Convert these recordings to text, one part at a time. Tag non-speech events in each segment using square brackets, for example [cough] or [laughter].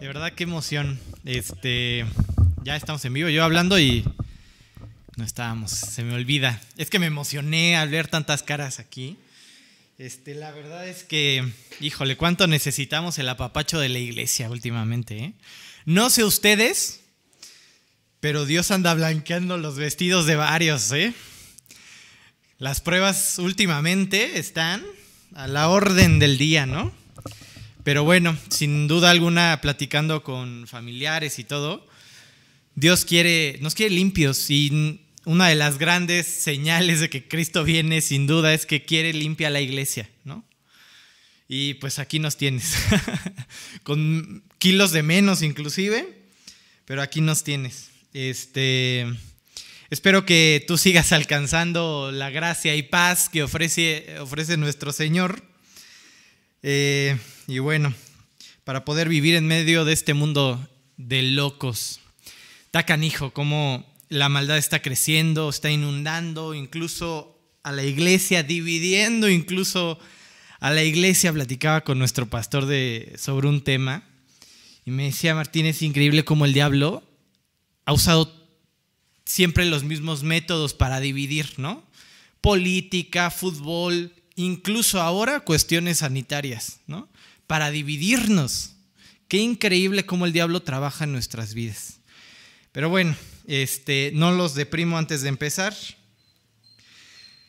De verdad, qué emoción. Este, ya estamos en vivo, yo hablando y no estábamos, se me olvida. Es que me emocioné al ver tantas caras aquí. Este, la verdad es que, híjole, cuánto necesitamos el apapacho de la iglesia últimamente. ¿eh? No sé ustedes, pero Dios anda blanqueando los vestidos de varios. ¿eh? Las pruebas últimamente están a la orden del día, ¿no? Pero bueno, sin duda alguna, platicando con familiares y todo, Dios quiere, nos quiere limpios y una de las grandes señales de que Cristo viene, sin duda, es que quiere limpia la iglesia, ¿no? Y pues aquí nos tienes, [laughs] con kilos de menos inclusive, pero aquí nos tienes. Este, espero que tú sigas alcanzando la gracia y paz que ofrece, ofrece nuestro Señor. Eh, y bueno, para poder vivir en medio de este mundo de locos. Está canijo, como la maldad está creciendo, está inundando incluso a la iglesia, dividiendo incluso a la iglesia. Platicaba con nuestro pastor de, sobre un tema y me decía, Martín, es increíble cómo el diablo ha usado siempre los mismos métodos para dividir, ¿no? Política, fútbol, incluso ahora cuestiones sanitarias, ¿no? Para dividirnos. Qué increíble cómo el diablo trabaja en nuestras vidas. Pero bueno, este, no los deprimo antes de empezar.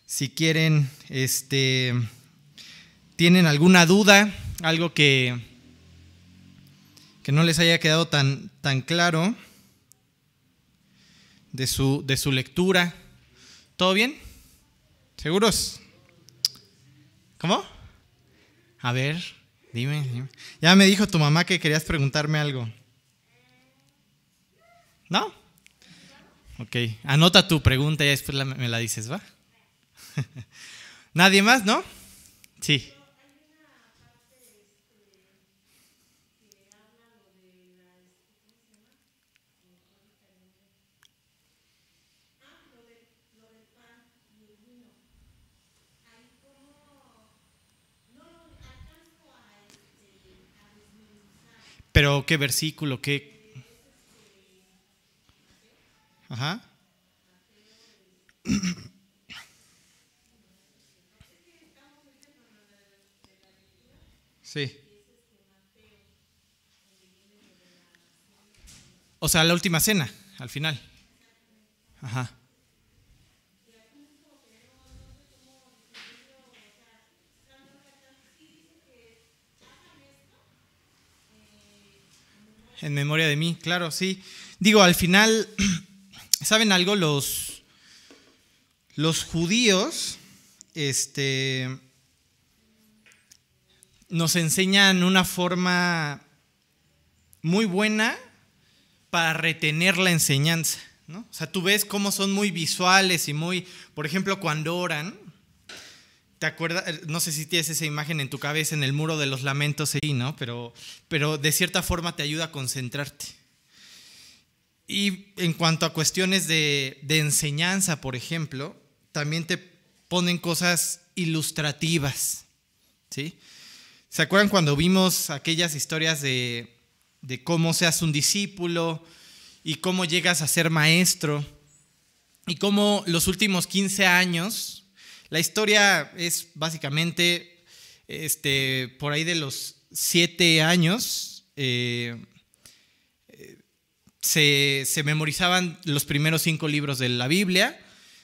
Si quieren, este, tienen alguna duda, algo que, que no les haya quedado tan, tan claro de su, de su lectura, ¿todo bien? ¿Seguros? ¿Cómo? A ver, dime, Ya me dijo tu mamá que querías preguntarme algo. ¿No? Ok, anota tu pregunta y después me la dices, ¿va? [laughs] ¿Nadie más, no? Sí. Pero qué versículo, qué... Ajá. Sí. O sea, la última cena, al final. Ajá. En memoria de mí, claro, sí. Digo, al final, [clears throat] ¿saben algo? Los, los judíos este, nos enseñan una forma muy buena para retener la enseñanza. ¿no? O sea, tú ves cómo son muy visuales y muy, por ejemplo, cuando oran, ¿Te acuerdas? Eh, no sé si tienes esa imagen en tu cabeza en el muro de los lamentos ahí, ¿no? Pero, pero de cierta forma te ayuda a concentrarte. Y en cuanto a cuestiones de, de enseñanza, por ejemplo, también te ponen cosas ilustrativas, ¿sí? ¿Se acuerdan cuando vimos aquellas historias de, de cómo seas un discípulo y cómo llegas a ser maestro y cómo los últimos 15 años la historia es básicamente, este, por ahí de los siete años, eh, se, memorizaban los primeros cinco libros de la Biblia,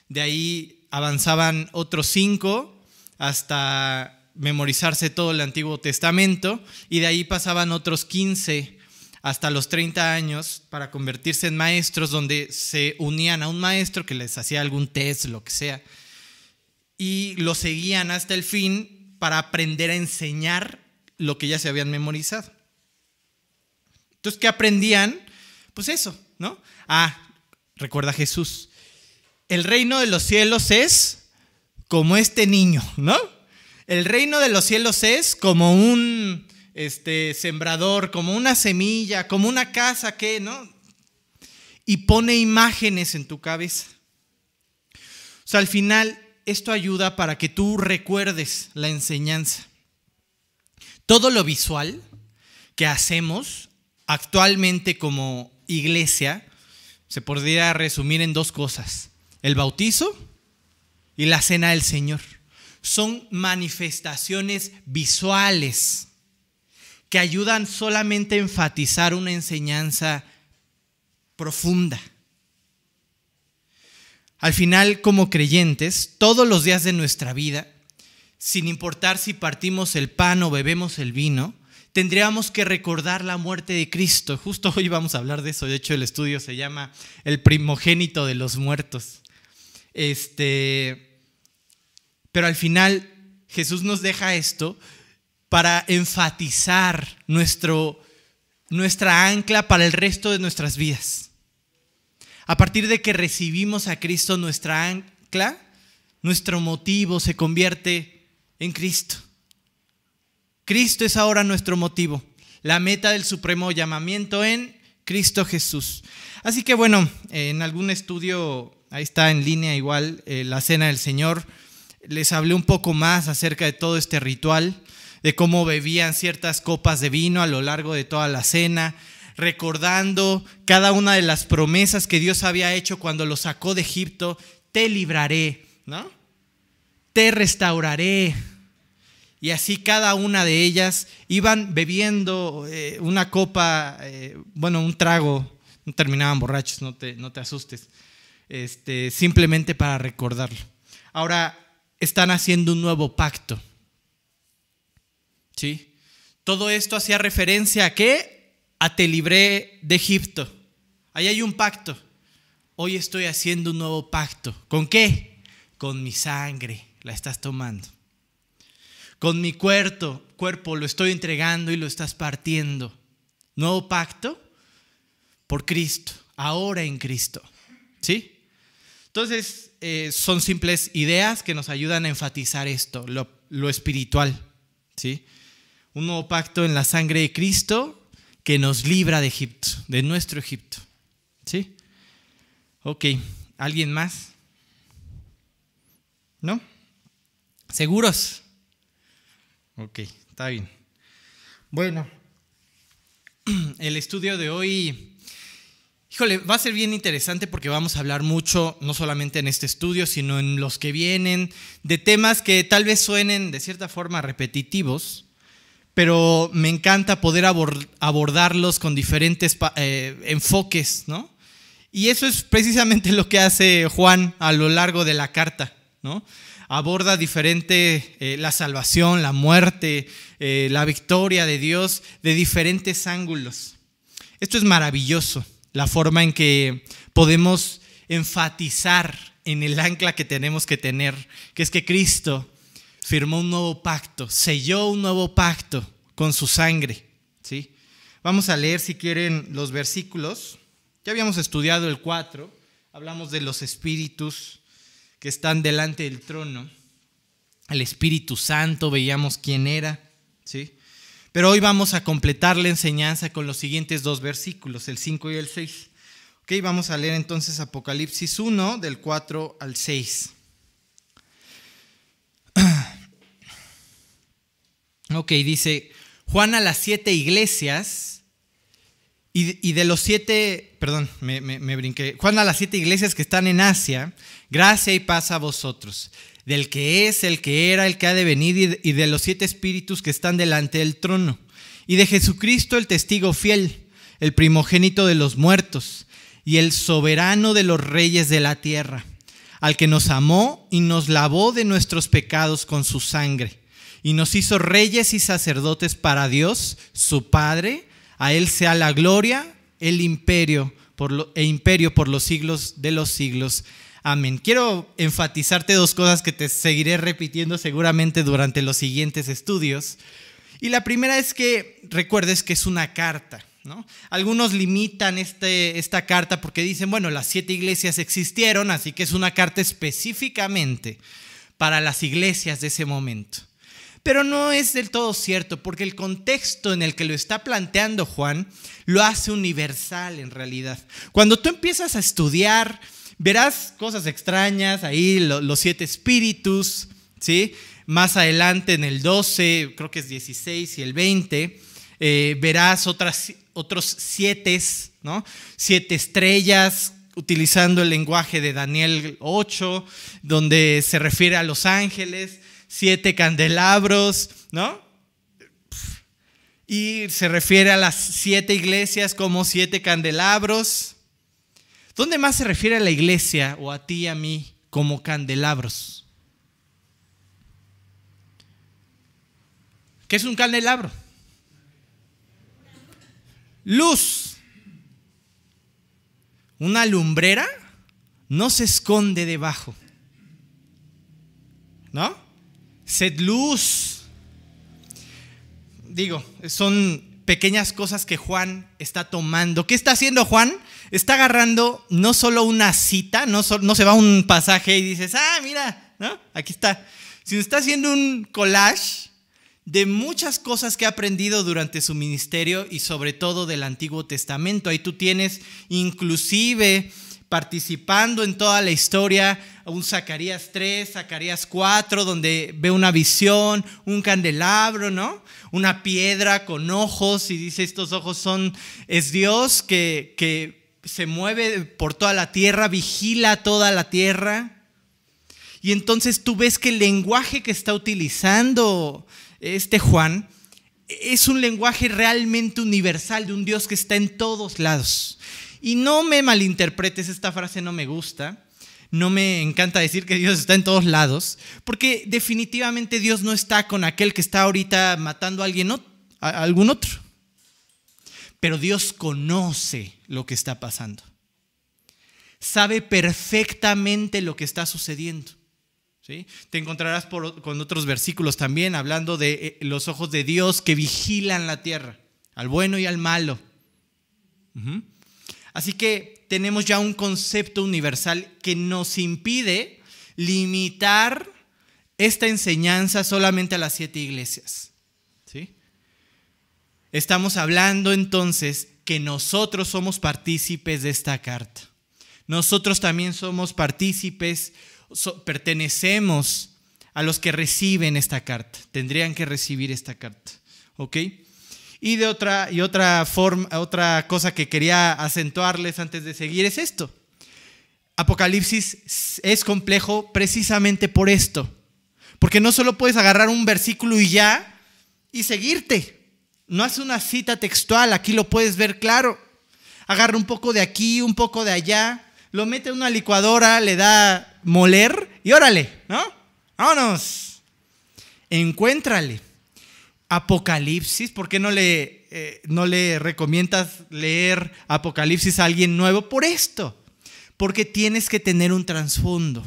de ahí avanzaban otros cinco hasta memorizarse todo el Antiguo Testamento y de ahí pasaban otros 15 hasta los 30 años para convertirse en maestros donde se unían a un maestro que les hacía algún test, lo que sea y lo seguían hasta el fin para aprender a enseñar lo que ya se habían memorizado. Entonces, ¿qué aprendían? Pues eso, ¿no? Ah, recuerda Jesús. El reino de los cielos es como este niño, ¿no? El reino de los cielos es como un este, sembrador, como una semilla, como una casa que, ¿no? Y pone imágenes en tu cabeza. O sea, al final esto ayuda para que tú recuerdes la enseñanza. Todo lo visual que hacemos actualmente como iglesia se podría resumir en dos cosas, el bautizo y la cena del Señor. Son manifestaciones visuales que ayudan solamente a enfatizar una enseñanza profunda. Al final, como creyentes, todos los días de nuestra vida, sin importar si partimos el pan o bebemos el vino, tendríamos que recordar la muerte de Cristo. Justo hoy vamos a hablar de eso. De hecho, el estudio se llama El primogénito de los muertos. Este, pero al final Jesús nos deja esto para enfatizar nuestro, nuestra ancla para el resto de nuestras vidas. A partir de que recibimos a Cristo, nuestra ancla, nuestro motivo se convierte en Cristo. Cristo es ahora nuestro motivo, la meta del supremo llamamiento en Cristo Jesús. Así que bueno, en algún estudio, ahí está en línea igual, eh, la cena del Señor, les hablé un poco más acerca de todo este ritual, de cómo bebían ciertas copas de vino a lo largo de toda la cena, recordando cada una de las promesas que Dios había hecho cuando los sacó de Egipto, te libraré, ¿no? Te restauraré. Y así cada una de ellas iban bebiendo eh, una copa, eh, bueno, un trago, no terminaban borrachos, no te, no te asustes, este, simplemente para recordarlo. Ahora están haciendo un nuevo pacto. ¿Sí? Todo esto hacía referencia a qué? A te libré de Egipto. Ahí hay un pacto. Hoy estoy haciendo un nuevo pacto. ¿Con qué? Con mi sangre. La estás tomando. Con mi cuerpo, cuerpo lo estoy entregando y lo estás partiendo. Nuevo pacto por Cristo, ahora en Cristo. ¿Sí? Entonces, eh, son simples ideas que nos ayudan a enfatizar esto, lo, lo espiritual. ¿Sí? Un nuevo pacto en la sangre de Cristo que nos libra de Egipto, de nuestro Egipto. ¿Sí? Ok, ¿alguien más? ¿No? ¿Seguros? Ok, está bien. Bueno, [clears throat] el estudio de hoy, híjole, va a ser bien interesante porque vamos a hablar mucho, no solamente en este estudio, sino en los que vienen, de temas que tal vez suenen de cierta forma repetitivos, pero me encanta poder abordarlos con diferentes eh, enfoques, ¿no? Y eso es precisamente lo que hace Juan a lo largo de la carta, ¿no? Aborda diferente eh, la salvación, la muerte, eh, la victoria de Dios de diferentes ángulos. Esto es maravilloso, la forma en que podemos enfatizar en el ancla que tenemos que tener, que es que Cristo firmó un nuevo pacto, selló un nuevo pacto con su sangre. ¿sí? Vamos a leer, si quieren, los versículos. Ya habíamos estudiado el 4, hablamos de los espíritus que están delante del trono. El Espíritu Santo, veíamos quién era. ¿sí? Pero hoy vamos a completar la enseñanza con los siguientes dos versículos, el 5 y el 6. Ok, vamos a leer entonces Apocalipsis 1, del 4 al 6. [clears throat] Ok, dice Juan a las siete iglesias, y, de los siete, perdón, me, me, brinqué, Juan a las siete iglesias que están en Asia, gracia y paz a vosotros, del que es, el que era, el que ha de venir, y de los siete espíritus que están delante del trono, y de Jesucristo el testigo fiel, el primogénito de los muertos, y el soberano de los reyes de la tierra, al que nos amó y nos lavó de nuestros pecados con su sangre y nos hizo reyes y sacerdotes para Dios, su Padre. A Él sea la gloria, el imperio por e imperio por los siglos de los siglos. Amén. Quiero enfatizarte dos cosas que te seguiré repitiendo seguramente durante los siguientes estudios. Y la primera es que recuerdes que es una carta. ¿No? Algunos limitan este, esta carta porque dicen, bueno, las siete iglesias existieron, así que es una carta específicamente para las iglesias de ese momento. Pero no es del todo cierto, porque el contexto en el que lo está planteando Juan lo hace universal en realidad. Cuando tú empiezas a estudiar, verás cosas extrañas, ahí los siete espíritus, ¿sí? Más adelante en el 12, creo que es 16 y el 20, eh, verás otras otros siete, ¿no? Siete estrellas, utilizando el lenguaje de Daniel 8, donde se refiere a los ángeles, siete candelabros, ¿no? Y se refiere a las siete iglesias como siete candelabros. ¿Dónde más se refiere a la iglesia o a ti y a mí como candelabros? ¿Qué es un candelabro? Luz. Una lumbrera no se esconde debajo. ¿No? Sed luz. Digo, son pequeñas cosas que Juan está tomando. ¿Qué está haciendo Juan? Está agarrando no solo una cita, no, se va a un pasaje y dices, ah, mira. Aquí está. Sino está haciendo un collage de muchas cosas que ha aprendido durante su ministerio y sobre todo del Antiguo Testamento. Ahí tú tienes inclusive participando en toda la historia, un Zacarías 3, Zacarías 4, donde ve una visión, un candelabro, ¿no? Una piedra con ojos y dice, estos ojos son, es Dios que, que se mueve por toda la tierra, vigila toda la tierra. Y entonces tú ves que el lenguaje que está utilizando este Juan, es un lenguaje realmente universal de un Dios que está en todos lados. Y no me malinterpretes, esta frase no me gusta. No me encanta decir que Dios está en todos lados, porque definitivamente Dios no está con aquel que está ahorita matando a alguien, a algún otro. Pero Dios conoce lo que está pasando. Sabe perfectamente lo que está sucediendo. Te encontrarás con otros versículos también hablando de eh, los ojos de Dios que vigilan la tierra, al bueno y al malo. Así que tenemos ya un concepto universal que nos impide limitar esta enseñanza solamente a las siete iglesias. ¿sí? Estamos hablando entonces que nosotros somos partícipes de esta carta. Nosotros también somos partícipes pertenecemos a los que reciben esta carta. Tendrían que recibir esta carta. ¿Ok? Y de otra, y otra, forma, otra cosa que quería acentuarles antes de seguir es esto. Apocalipsis es complejo precisamente por esto. Porque no solo puedes agarrar un versículo y ya y seguirte. No hace una cita textual, aquí lo puedes ver claro. Agarra un poco de aquí, un poco de allá, lo mete en una licuadora, le da moler y órale, ¿no? Vámonos. Encuéntrale. Apocalipsis, ¿por qué no le, eh, no le recomiendas leer Apocalipsis a alguien nuevo? Por esto, porque tienes que tener un trasfondo.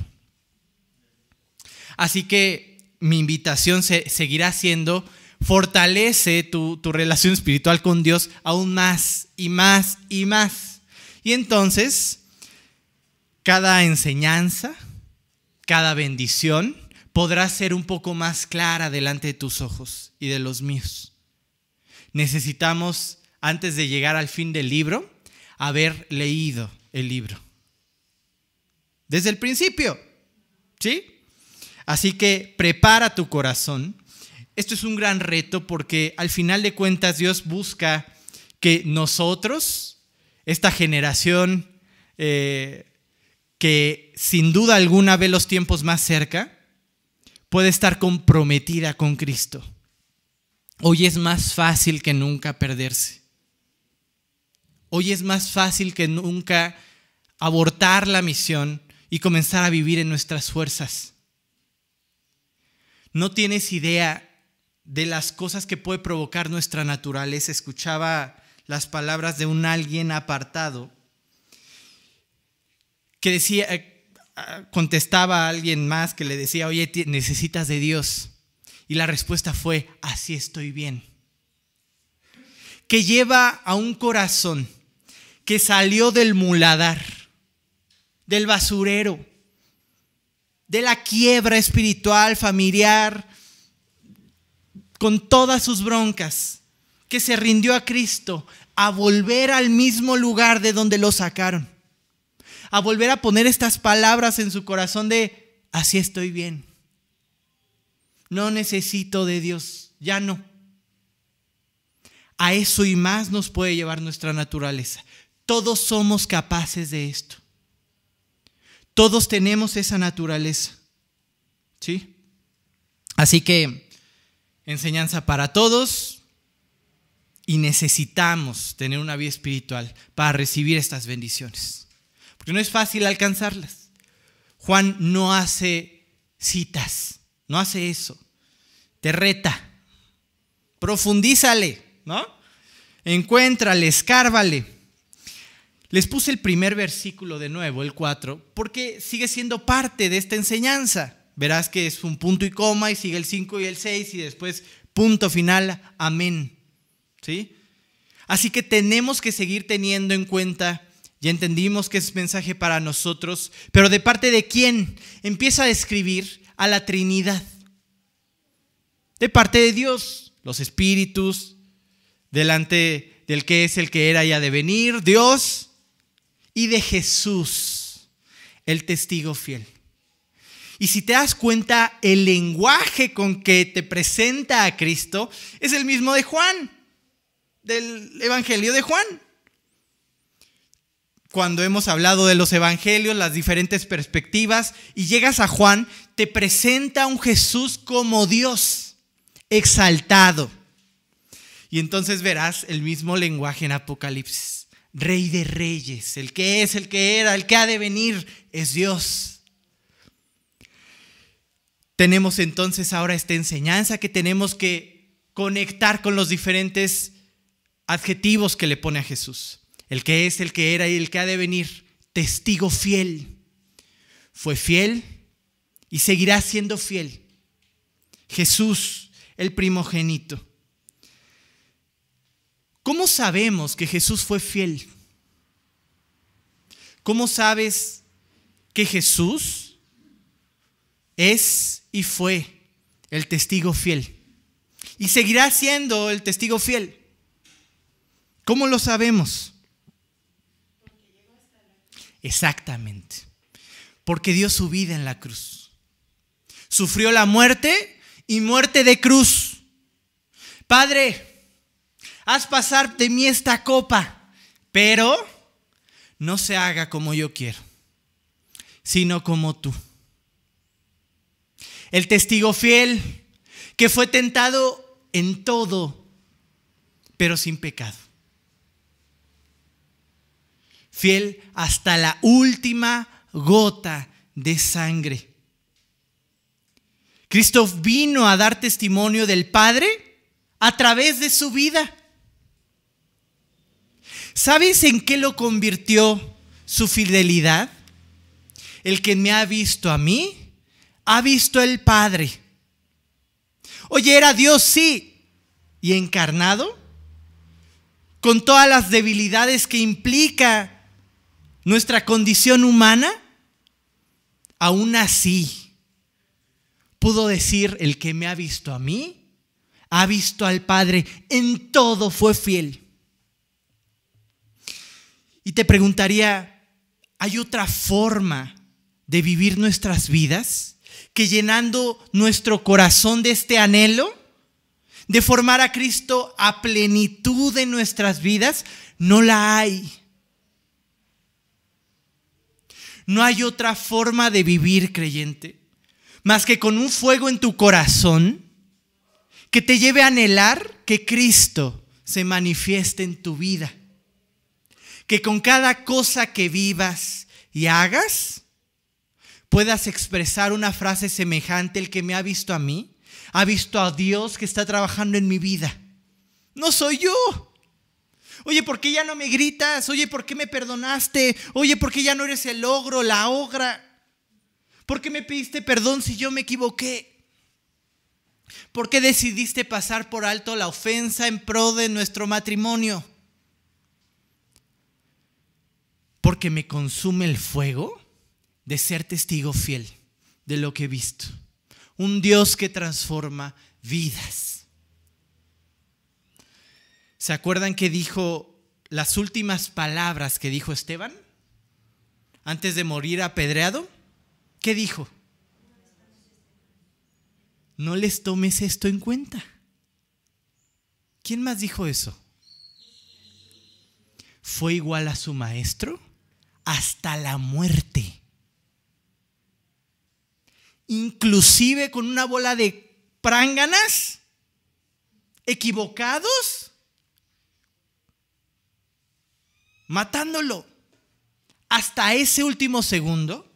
Así que mi invitación se, seguirá siendo, fortalece tu, tu relación espiritual con Dios aún más y más y más. Y entonces, cada enseñanza, cada bendición podrá ser un poco más clara delante de tus ojos y de los míos. Necesitamos, antes de llegar al fin del libro, haber leído el libro. Desde el principio, ¿sí? Así que prepara tu corazón. Esto es un gran reto porque al final de cuentas Dios busca que nosotros, esta generación eh, que sin duda alguna ve los tiempos más cerca, puede estar comprometida con Cristo. Hoy es más fácil que nunca perderse. Hoy es más fácil que nunca abortar la misión y comenzar a vivir en nuestras fuerzas. No tienes idea de las cosas que puede provocar nuestra naturaleza. Escuchaba las palabras de un alguien apartado que decía, eh, ah, contestaba a alguien más que le decía, oye, necesitas de Dios. Y la respuesta fue, así estoy bien. Que lleva a un corazón que salió del muladar, del basurero, de la quiebra espiritual, familiar, con todas sus broncas, que se rindió a Cristo a volver al mismo lugar de donde lo sacaron a volver a poner estas palabras en su corazón de, así estoy bien. No necesito de Dios, ya no. A eso y más nos puede llevar nuestra naturaleza. Todos somos capaces de esto. Todos tenemos esa naturaleza. ¿Sí? Así que enseñanza para todos y necesitamos tener una vida espiritual para recibir estas bendiciones. Porque no es fácil alcanzarlas. Juan no hace citas, no hace eso. Te reta. Profundízale, ¿no? Encuéntrale, escárvale. Les puse el primer versículo de nuevo, el 4, porque sigue siendo parte de esta enseñanza. Verás que es un punto y coma y sigue el 5 y el 6 y después punto final, amén. ¿Sí? Así que tenemos que seguir teniendo en cuenta, ya entendimos que es mensaje para nosotros, pero de parte de quién empieza a describir a la Trinidad. De parte de Dios, los espíritus, delante del que es el que era y ha de venir, Dios, y de Jesús, el testigo fiel. Y si te das cuenta, el lenguaje con que te presenta a Cristo es el mismo de Juan, del Evangelio de Juan. Cuando hemos hablado de los evangelios, las diferentes perspectivas, y llegas a Juan, te presenta a un Jesús como Dios, exaltado. Y entonces verás el mismo lenguaje en Apocalipsis. Rey de reyes, el que es, el que era, el que ha de venir, es Dios. Tenemos entonces ahora esta enseñanza que tenemos que conectar con los diferentes adjetivos que le pone a Jesús. El que es, el que era y el que ha de venir. Testigo fiel. Fue fiel y seguirá siendo fiel. Jesús, el primogénito. ¿Cómo sabemos que Jesús fue fiel? ¿Cómo sabes que Jesús es y fue el testigo fiel? Y seguirá siendo el testigo fiel. ¿Cómo lo sabemos? Exactamente. Porque dio su vida en la cruz. Sufrió la muerte y muerte de cruz. Padre, haz pasar de mí esta copa, pero no se haga como yo quiero, sino como tú. El testigo fiel que fue tentado en todo, pero sin pecado. Fiel hasta la última gota de sangre. Cristo vino a dar testimonio del Padre a través de su vida. ¿Sabes en qué lo convirtió su fidelidad? El que me ha visto a mí, ha visto el Padre. Oye, era Dios, sí, y encarnado, con todas las debilidades que implica nuestra condición humana, aún así pudo decir, el que me ha visto a mí, ha visto al Padre, en todo fue fiel. Y te preguntaría, ¿hay otra forma de vivir nuestras vidas que llenando nuestro corazón de este anhelo? de formar a Cristo a plenitud en nuestras vidas, no la hay. No hay otra forma de vivir creyente más que con un fuego en tu corazón que te lleve a anhelar que Cristo se manifieste en tu vida que con cada cosa que vivas y hagas, puedas expresar una frase semejante, el que me ha visto a mí, ha visto a Dios que está trabajando en mi vida. No soy yo. Oye, ¿por qué ya no me gritas? Oye, ¿por qué me perdonaste? Oye, ¿por qué ya no eres el ogro, la ogra? ¿Por qué me pediste perdón si yo me equivoqué? ¿Por qué decidiste pasar por alto la ofensa en pro de nuestro matrimonio? porque me consume el fuego de ser testigo fiel de lo que he visto. Un Dios que transforma vidas. ¿Se acuerdan que dijo las últimas palabras que dijo Esteban antes de morir apedreado? ¿Qué dijo? No les tomes esto en cuenta. ¿Quién más dijo eso? fue igual a su maestro hasta la muerte. Inclusive con una bola de pránganas, equivocados, matándolo. Hasta ese último segundo,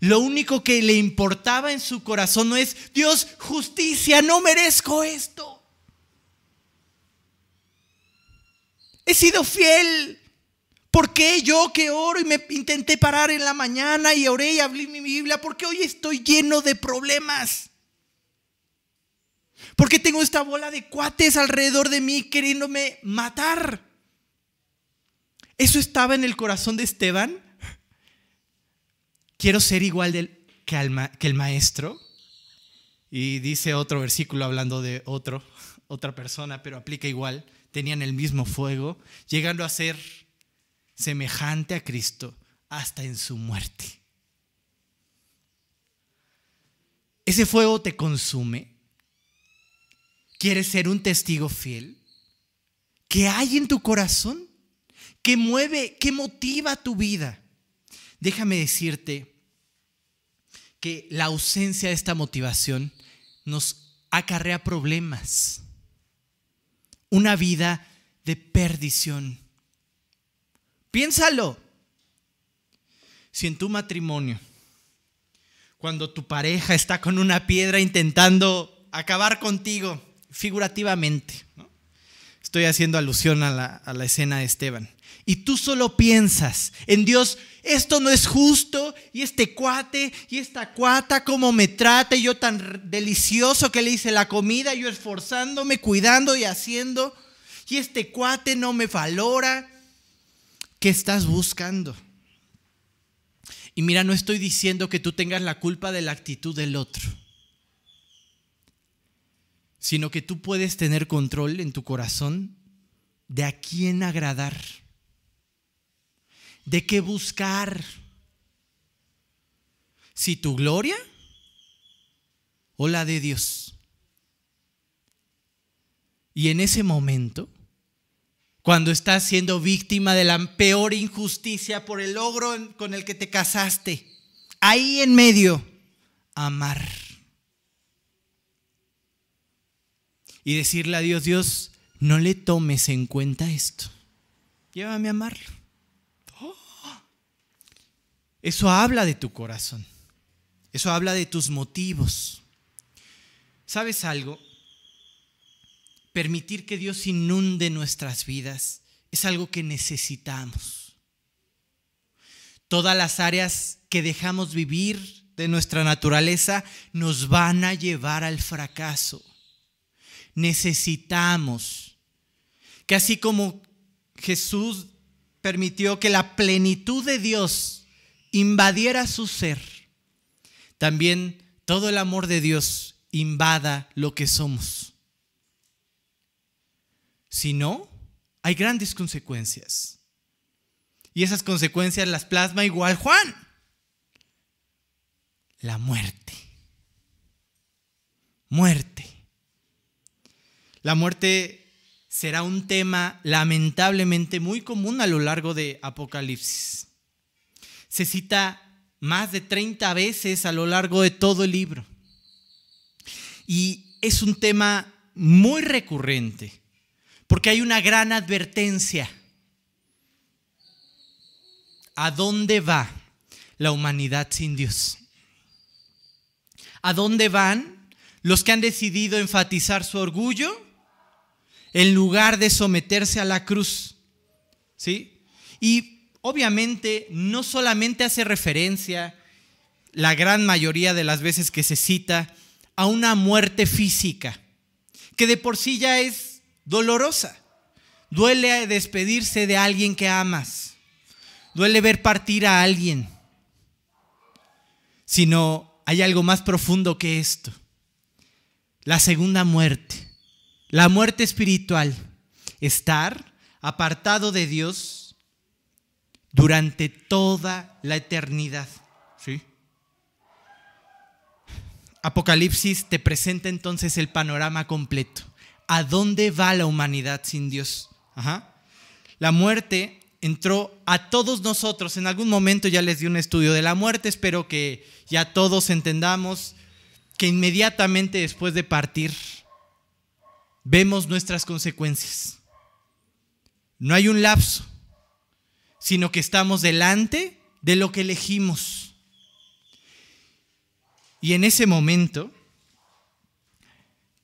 lo único que le importaba en su corazón no es, Dios, justicia, no merezco esto. He sido fiel. ¿Por qué yo que oro y me intenté parar en la mañana y oré y hablé mi Biblia? Porque hoy estoy lleno de problemas. Porque tengo esta bola de cuates alrededor de mí queriéndome matar. Eso estaba en el corazón de Esteban. Quiero ser igual que, que el maestro. Y dice otro versículo hablando de otro, otra persona, pero aplica igual tenían el mismo fuego, llegando a ser semejante a Cristo hasta en su muerte. ¿Ese fuego te consume? ¿Quieres ser un testigo fiel? ¿Qué hay en tu corazón? ¿Qué mueve, qué motiva tu vida? Déjame decirte que la ausencia de esta motivación nos acarrea problemas una vida de perdición. Piénsalo. Si en tu matrimonio, cuando tu pareja está con una piedra intentando acabar contigo, figurativamente, estoy haciendo alusión a la, a la escena de Esteban, y tú solo piensas en Dios, esto no es justo, y este cuate, y esta cuata, cómo me trata, yo tan delicioso que le hice la comida, yo esforzándome, cuidando y haciendo, y este cuate no me valora. ¿Qué estás buscando? Y mira, no estoy diciendo que tú tengas la culpa de la actitud del otro, sino que tú puedes tener control en tu corazón de a quién agradar de qué buscar. Si tu gloria o la de Dios. Y en ese momento, cuando estás siendo víctima de la peor injusticia por el logro con el que te casaste, ahí en medio, amar. Y decirle a Dios, Dios, no le tomes en cuenta esto. Llévame a amarlo. Eso habla de tu corazón. Eso habla de tus motivos. ¿Sabes algo? Permitir que Dios inunde nuestras vidas es algo que necesitamos. Todas las áreas que dejamos vivir de nuestra naturaleza nos van a llevar al fracaso. Necesitamos que así como Jesús permitió que la plenitud de Dios invadiera su ser, también todo el amor de Dios invada lo que somos. Si no, hay grandes consecuencias. Y esas consecuencias las plasma igual Juan. La muerte. Muerte. La muerte será un tema lamentablemente muy común a lo largo de Apocalipsis se cita más de 30 veces a lo largo de todo el libro. Y es un tema muy recurrente, porque hay una gran advertencia. ¿A dónde va la humanidad sin Dios? ¿A dónde van los que han decidido enfatizar su orgullo en lugar de someterse a la cruz? ¿Sí? Y obviamente no solamente hace referencia, la gran mayoría de las veces que se cita, a una muerte física, que de por sí ya es dolorosa. Duele despedirse de alguien que amas. Duele ver partir a alguien. Sino hay algo más profundo que esto. La segunda muerte. La muerte espiritual. Estar apartado de Dios durante toda la eternidad. ¿Sí? Apocalipsis te presenta entonces el panorama completo. ¿A dónde va la humanidad sin Dios? La muerte entró a todos nosotros. En algún momento ya les di un estudio de la muerte, espero que ya todos entendamos que inmediatamente después de partir vemos nuestras consecuencias. No hay un lapso, sino que estamos delante de lo que elegimos. Y en ese momento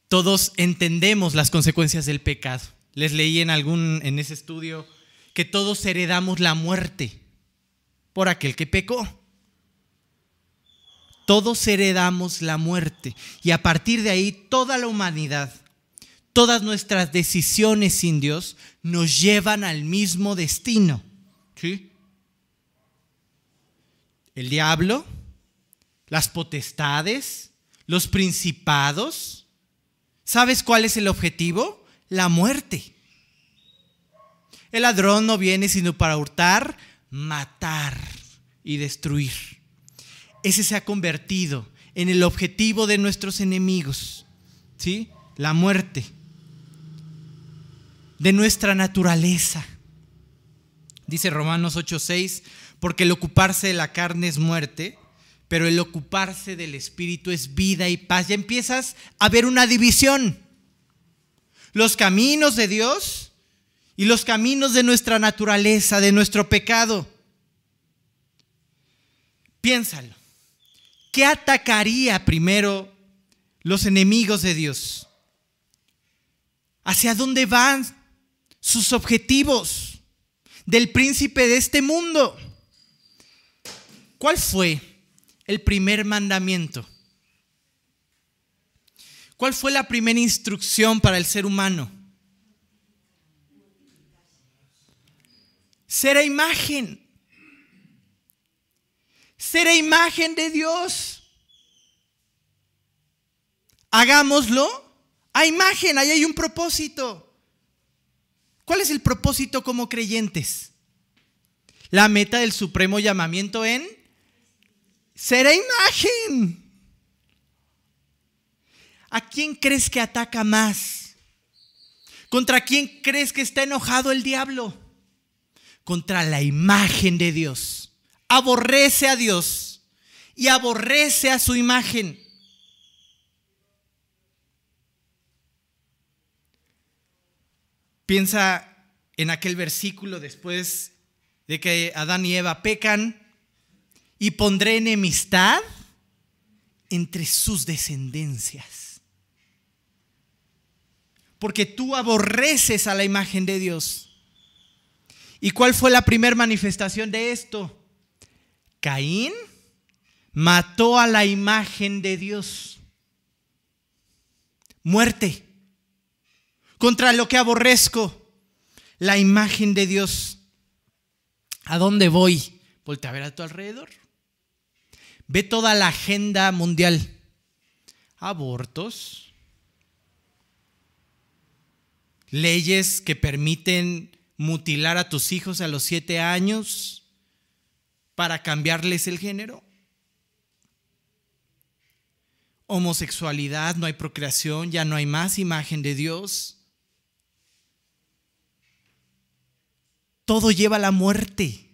todos entendemos las consecuencias del pecado. Les leí en algún en ese estudio que todos heredamos la muerte por aquel que pecó. Todos heredamos la muerte y a partir de ahí toda la humanidad, todas nuestras decisiones sin Dios nos llevan al mismo destino. ¿Sí? El diablo, las potestades, los principados. ¿Sabes cuál es el objetivo? La muerte. El ladrón no viene sino para hurtar, matar y destruir. Ese se ha convertido en el objetivo de nuestros enemigos, ¿sí? La muerte de nuestra naturaleza. Dice Romanos 8:6, porque el ocuparse de la carne es muerte, pero el ocuparse del espíritu es vida y paz. Ya empiezas a ver una división. Los caminos de Dios y los caminos de nuestra naturaleza, de nuestro pecado. Piénsalo. ¿Qué atacaría primero los enemigos de Dios? ¿Hacia dónde van sus objetivos del príncipe de este mundo? ¿Cuál fue el primer mandamiento? ¿Cuál fue la primera instrucción para el ser humano? Será imagen. Será imagen de Dios. Hagámoslo a imagen, ahí hay un propósito. ¿Cuál es el propósito como creyentes? La meta del supremo llamamiento en será imagen. ¿A quién crees que ataca más? ¿Contra quién crees que está enojado el diablo? contra la imagen de Dios. Aborrece a Dios y aborrece a su imagen. Piensa en aquel versículo después de que Adán y Eva pecan y pondré enemistad entre sus descendencias. Porque tú aborreces a la imagen de Dios. ¿Y cuál fue la primera manifestación de esto? Caín mató a la imagen de Dios. Muerte. Contra lo que aborrezco. La imagen de Dios. ¿A dónde voy? Voltea a ver a tu alrededor. Ve toda la agenda mundial. Abortos. Leyes que permiten mutilar a tus hijos a los siete años para cambiarles el género? Homosexualidad, no hay procreación, ya no hay más imagen de Dios. Todo lleva a la muerte,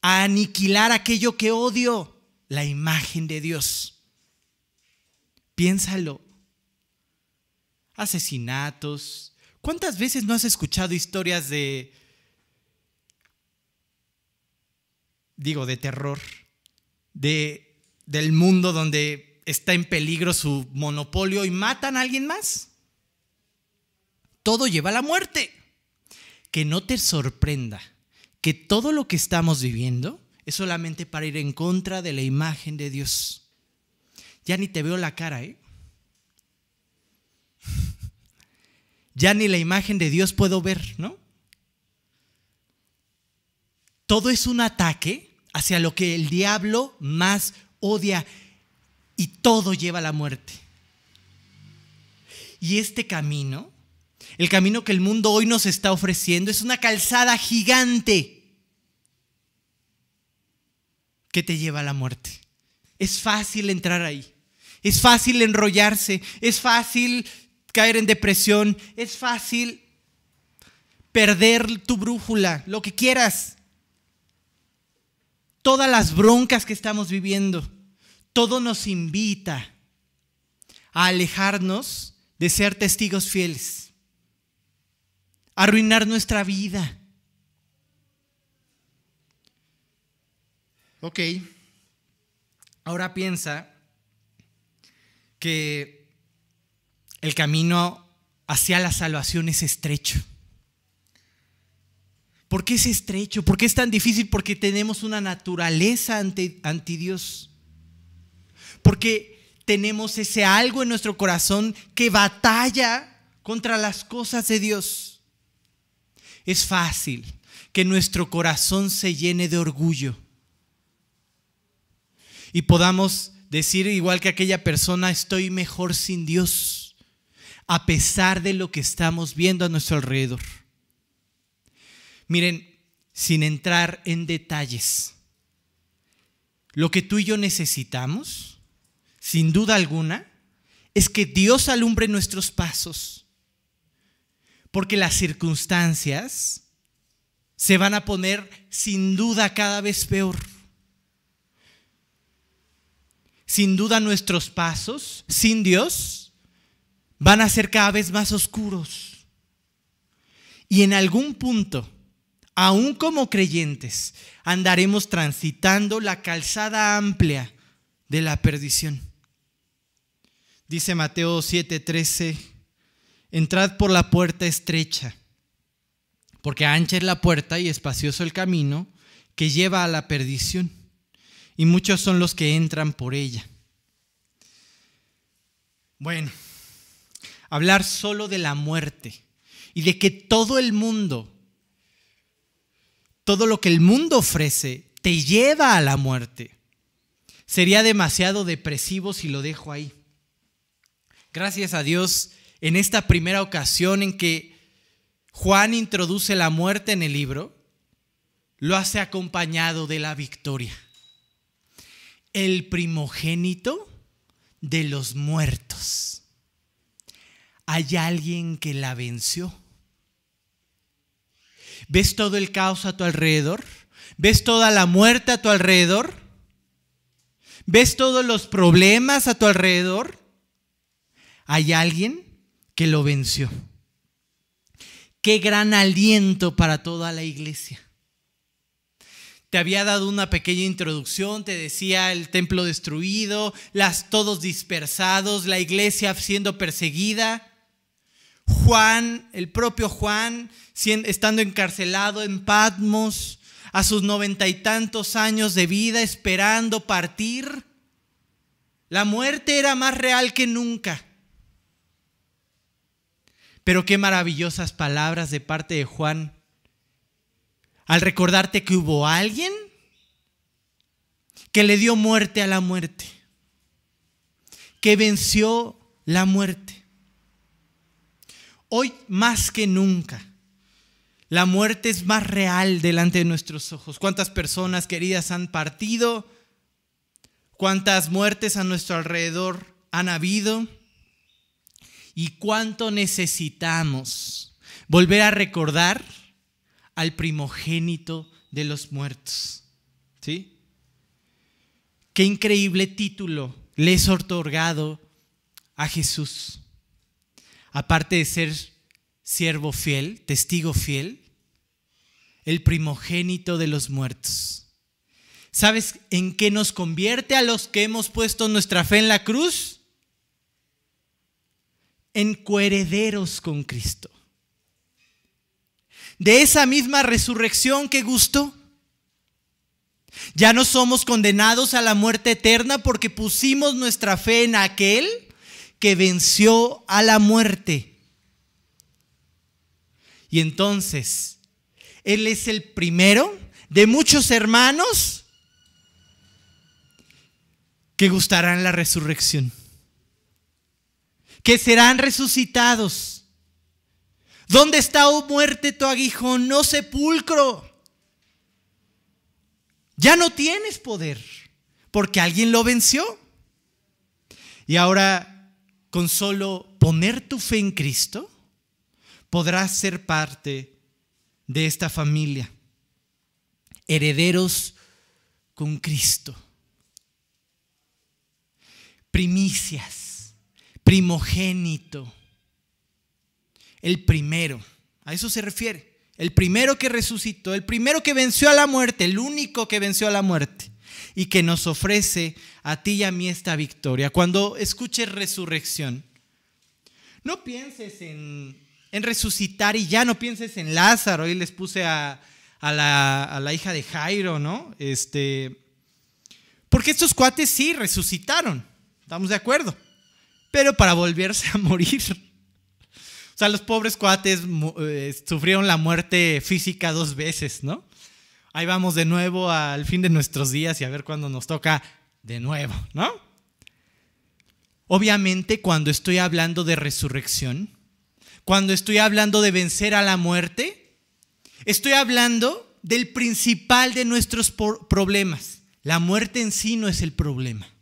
a aniquilar aquello que odio, la imagen de Dios. Piénsalo. Asesinatos, ¿Cuántas veces no has escuchado historias de, digo, de terror, de, del mundo donde está en peligro su monopolio y matan a alguien más? Todo lleva a la muerte. Que no te sorprenda que todo lo que estamos viviendo es solamente para ir en contra de la imagen de Dios. Ya ni te veo la cara, ¿eh? [laughs] ya ni la imagen de Dios puedo ver, ¿no? Todo es un ataque hacia lo que el diablo más odia y todo lleva a la muerte. Y este camino, el camino que el mundo hoy nos está ofreciendo, es una calzada gigante que te lleva a la muerte. Es fácil entrar ahí. Es fácil enrollarse. Es fácil caer en depresión, es fácil perder tu brújula, lo que quieras. Todas las broncas que estamos viviendo, todo nos invita a alejarnos de ser testigos fieles, arruinar nuestra vida. Ok, ahora piensa que el camino hacia la salvación es estrecho. ¿Por qué es estrecho? ¿Por qué es tan difícil? Porque tenemos una naturaleza ante, ante Dios. Porque tenemos ese algo en nuestro corazón que batalla contra las cosas de Dios. Es fácil que nuestro corazón se llene de orgullo y podamos decir igual que aquella persona, estoy mejor sin Dios, a pesar de lo que estamos viendo a nuestro alrededor. Miren, sin entrar en detalles, lo que tú y yo necesitamos sin duda alguna, es que Dios alumbre nuestros pasos. Porque las circunstancias se van a poner sin duda cada vez peor. Sin duda nuestros pasos sin Dios van a ser cada vez más oscuros. Y en algún punto, aún como creyentes, andaremos transitando la calzada amplia de la perdición. Dice Mateo 7:13, entrad por la puerta estrecha, porque ancha es la puerta y espacioso el camino que lleva a la perdición, y muchos son los que entran por ella. Bueno, hablar solo de la muerte y de que todo el mundo, todo lo que el mundo ofrece, te lleva a la muerte. Sería demasiado depresivo si lo dejo ahí. Gracias a Dios en esta primera ocasión en que Juan introduce la muerte en el libro, lo hace acompañado de la victoria. El primogénito de los muertos. Hay alguien que la venció. ¿Ves todo el caos a tu alrededor? ¿Ves toda la muerte a tu alrededor? ¿Ves todos los problemas a tu alrededor? hay alguien que lo venció. Qué gran aliento para toda la iglesia. Te había dado una pequeña introducción, te decía el templo destruido, las todos dispersados, la iglesia siendo perseguida. Juan, el propio Juan, estando encarcelado en Patmos, a sus noventa y tantos años de vida, esperando partir. La muerte era más real que nunca. Pero qué maravillosas palabras de parte de Juan al recordarte que hubo alguien que le dio muerte a la muerte, que venció la muerte. Hoy más que nunca, la muerte es más real delante de nuestros ojos. ¿Cuántas personas queridas han partido? ¿Cuántas muertes a nuestro alrededor han habido? Y cuánto necesitamos volver a recordar al primogénito de los muertos. ¿Sí? Qué increíble título le es otorgado a Jesús. Aparte de ser siervo fiel, testigo fiel, el primogénito de los muertos. ¿Sabes en qué nos convierte a los que hemos puesto nuestra fe en la cruz? En coherederos con Cristo. De esa misma resurrección que gustó. Ya no somos condenados a la muerte eterna porque pusimos nuestra fe en aquel que venció a la muerte. Y entonces, Él es el primero de muchos hermanos que gustarán la resurrección que serán resucitados. ¿Dónde está, oh muerte, tu aguijón? No sepulcro. Ya no tienes poder, porque alguien lo venció. Y ahora, con solo poner tu fe en Cristo, podrás ser parte de esta familia, herederos con Cristo, primicias, primogénito, el primero, a eso se refiere, el primero que resucitó, el primero que venció a la muerte, el único que venció a la muerte y que nos ofrece a ti y a mí esta victoria. Cuando escuches resurrección, no pienses en, resucitar y ya no pienses en Lázaro. Hoy les puse a, la, hija de Jairo, ¿no? Este, porque estos cuates sí resucitaron, estamos de acuerdo, pero para volverse a morir. O sea, los pobres cuates eh, sufrieron la muerte física dos veces, ¿no? Ahí vamos de nuevo al fin de nuestros días y a ver cuándo nos toca de nuevo, ¿no? Obviamente cuando estoy hablando de resurrección, cuando estoy hablando de vencer a la muerte, estoy hablando del principal de nuestros problemas. La muerte en sí no es el problema.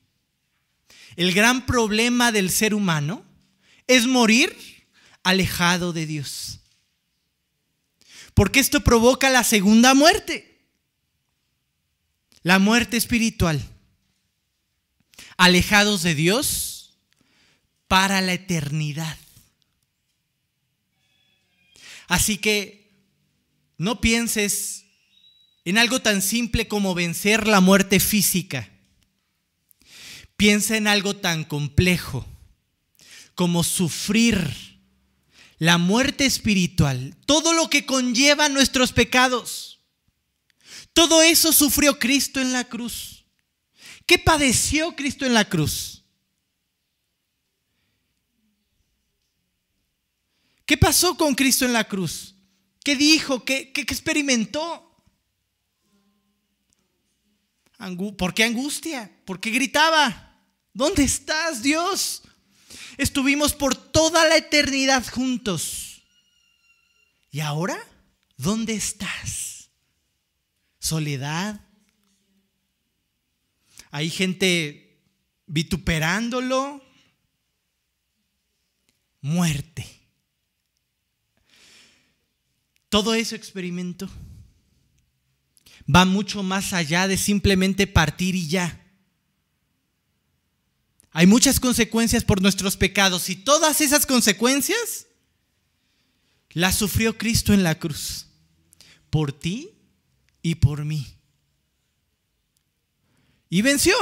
El gran problema del ser humano es morir alejado de Dios. Porque esto provoca la segunda muerte. La muerte espiritual. Alejados de Dios para la eternidad. Así que no pienses en algo tan simple como vencer la muerte física. Piensa en algo tan complejo como sufrir la muerte espiritual, todo lo que conlleva nuestros pecados. Todo eso sufrió Cristo en la cruz. ¿Qué padeció Cristo en la cruz? ¿Qué pasó con Cristo en la cruz? ¿Qué dijo? ¿Qué, experimentó? ¿Por qué angustia? ¿Por qué gritaba? ¿Dónde estás, Dios? Estuvimos por toda la eternidad juntos. ¿Y ahora? ¿Dónde estás? Soledad. Hay gente vituperándolo. Muerte. Todo ese experimento va mucho más allá de simplemente partir y ya. Hay muchas consecuencias por nuestros pecados y todas esas consecuencias las sufrió Cristo en la cruz, por ti y por mí. Y venció.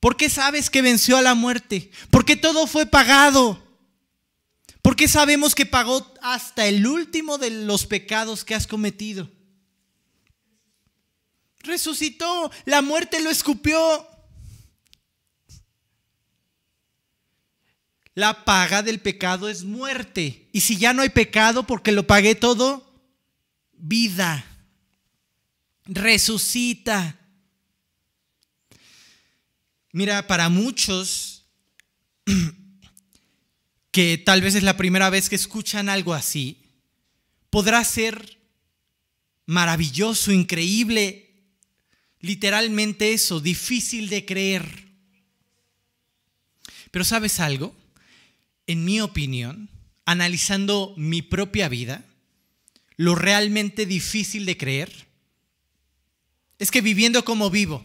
¿Por qué sabes que venció a la muerte? Porque todo fue pagado. Porque sabemos que pagó hasta el último de los pecados que has cometido. Resucitó, la muerte lo escupió. La paga del pecado es muerte. Y si ya no hay pecado porque lo pagué todo, vida. Resucita. Mira, para muchos [clears throat] que tal vez es la primera vez que escuchan algo así, podrá ser maravilloso, increíble, literalmente eso, difícil de creer. Pero sabes algo, en mi opinión, analizando mi propia vida, lo realmente difícil de creer es que viviendo como vivo,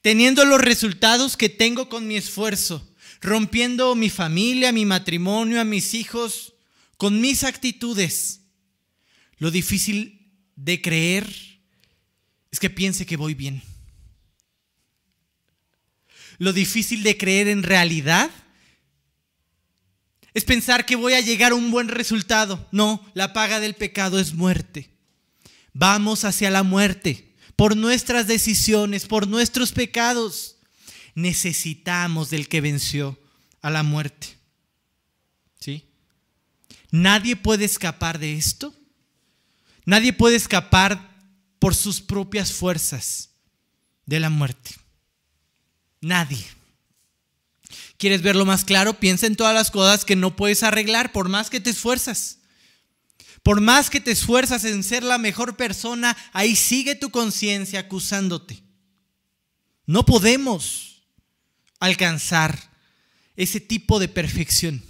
teniendo los resultados que tengo con mi esfuerzo, rompiendo mi familia, mi matrimonio, a mis hijos, con mis actitudes. Lo difícil de creer es que piense que voy bien. Lo difícil de creer en realidad es pensar que voy a llegar a un buen resultado. No, la paga del pecado es muerte. Vamos hacia la muerte por nuestras decisiones, por nuestros pecados necesitamos del que venció a la muerte. ¿Sí? Nadie puede escapar de esto. Nadie puede escapar por sus propias fuerzas de la muerte. Nadie. ¿Quieres verlo más claro? Piensa en todas las cosas que no puedes arreglar por más que te esfuerzas. Por más que te esfuerzas en ser la mejor persona, ahí sigue tu conciencia acusándote. No podemos alcanzar ese tipo de perfección.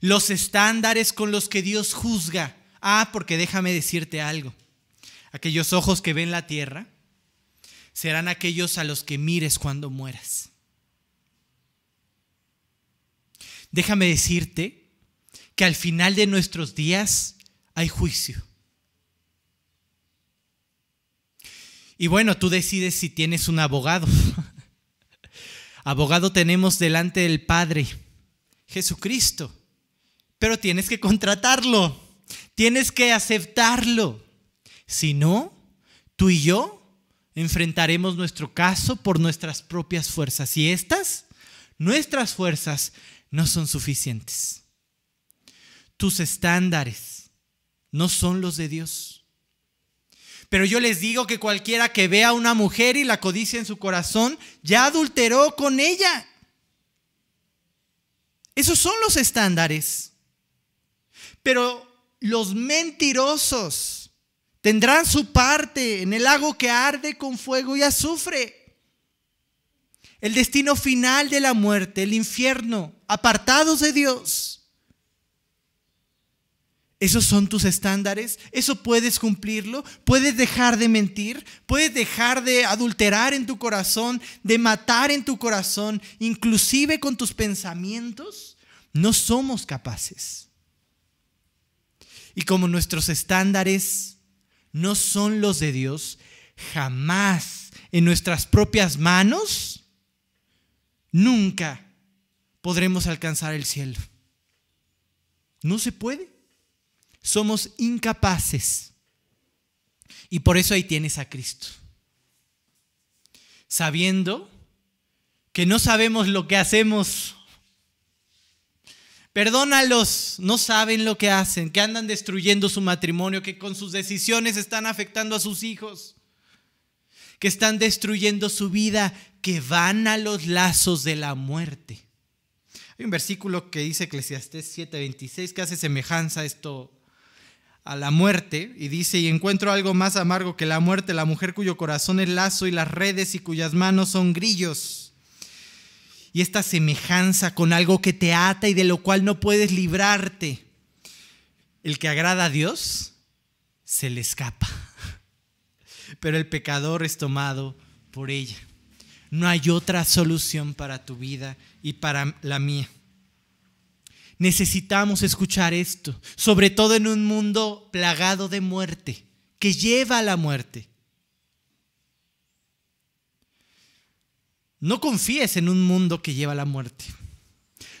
los estándares con los que Dios juzga. Ah, porque déjame decirte algo. Aquellos ojos que ven la tierra serán aquellos a los que mires cuando mueras. Déjame decirte que al final de nuestros días hay juicio. Y bueno, tú decides si tienes un abogado. [laughs] abogado tenemos delante del Padre, Jesucristo. Pero tienes que contratarlo, tienes que aceptarlo. Si no, tú y yo enfrentaremos nuestro caso por nuestras propias fuerzas. Y estas, nuestras fuerzas, no son suficientes. Tus estándares no son los de Dios. Pero yo les digo que cualquiera que vea a una mujer y la codicia en su corazón, ya adulteró con ella. Esos son los estándares. Pero los mentirosos tendrán su parte en el lago que arde con fuego y azufre. El destino final de la muerte, el infierno, apartados de Dios. ¿Esos son tus estándares? ¿Eso puedes cumplirlo? ¿Puedes dejar de mentir? ¿Puedes dejar de adulterar en tu corazón, de matar en tu corazón, inclusive con tus pensamientos? No somos capaces. Y como nuestros estándares no son los de Dios, jamás en nuestras propias manos, nunca podremos alcanzar el cielo. No se puede. Somos incapaces. Y por eso ahí tienes a Cristo. Sabiendo que no sabemos lo que hacemos Perdónalos, no saben lo que hacen, que andan destruyendo su matrimonio, que con sus decisiones están afectando a sus hijos, que están destruyendo su vida, que van a los lazos de la muerte. Hay un versículo que dice Eclesiastés 7:26 que hace semejanza a esto a la muerte y dice, y encuentro algo más amargo que la muerte, la mujer cuyo corazón es lazo y las redes y cuyas manos son grillos y esta semejanza con algo que te ata y de lo cual no puedes librarte. El que agrada a Dios se le escapa, [laughs] pero el pecador es tomado por ella. No hay otra solución para tu vida y para la mía. Necesitamos escuchar esto, sobre todo en un mundo plagado de muerte, que lleva a la muerte. No confíes en un mundo que lleva a la muerte.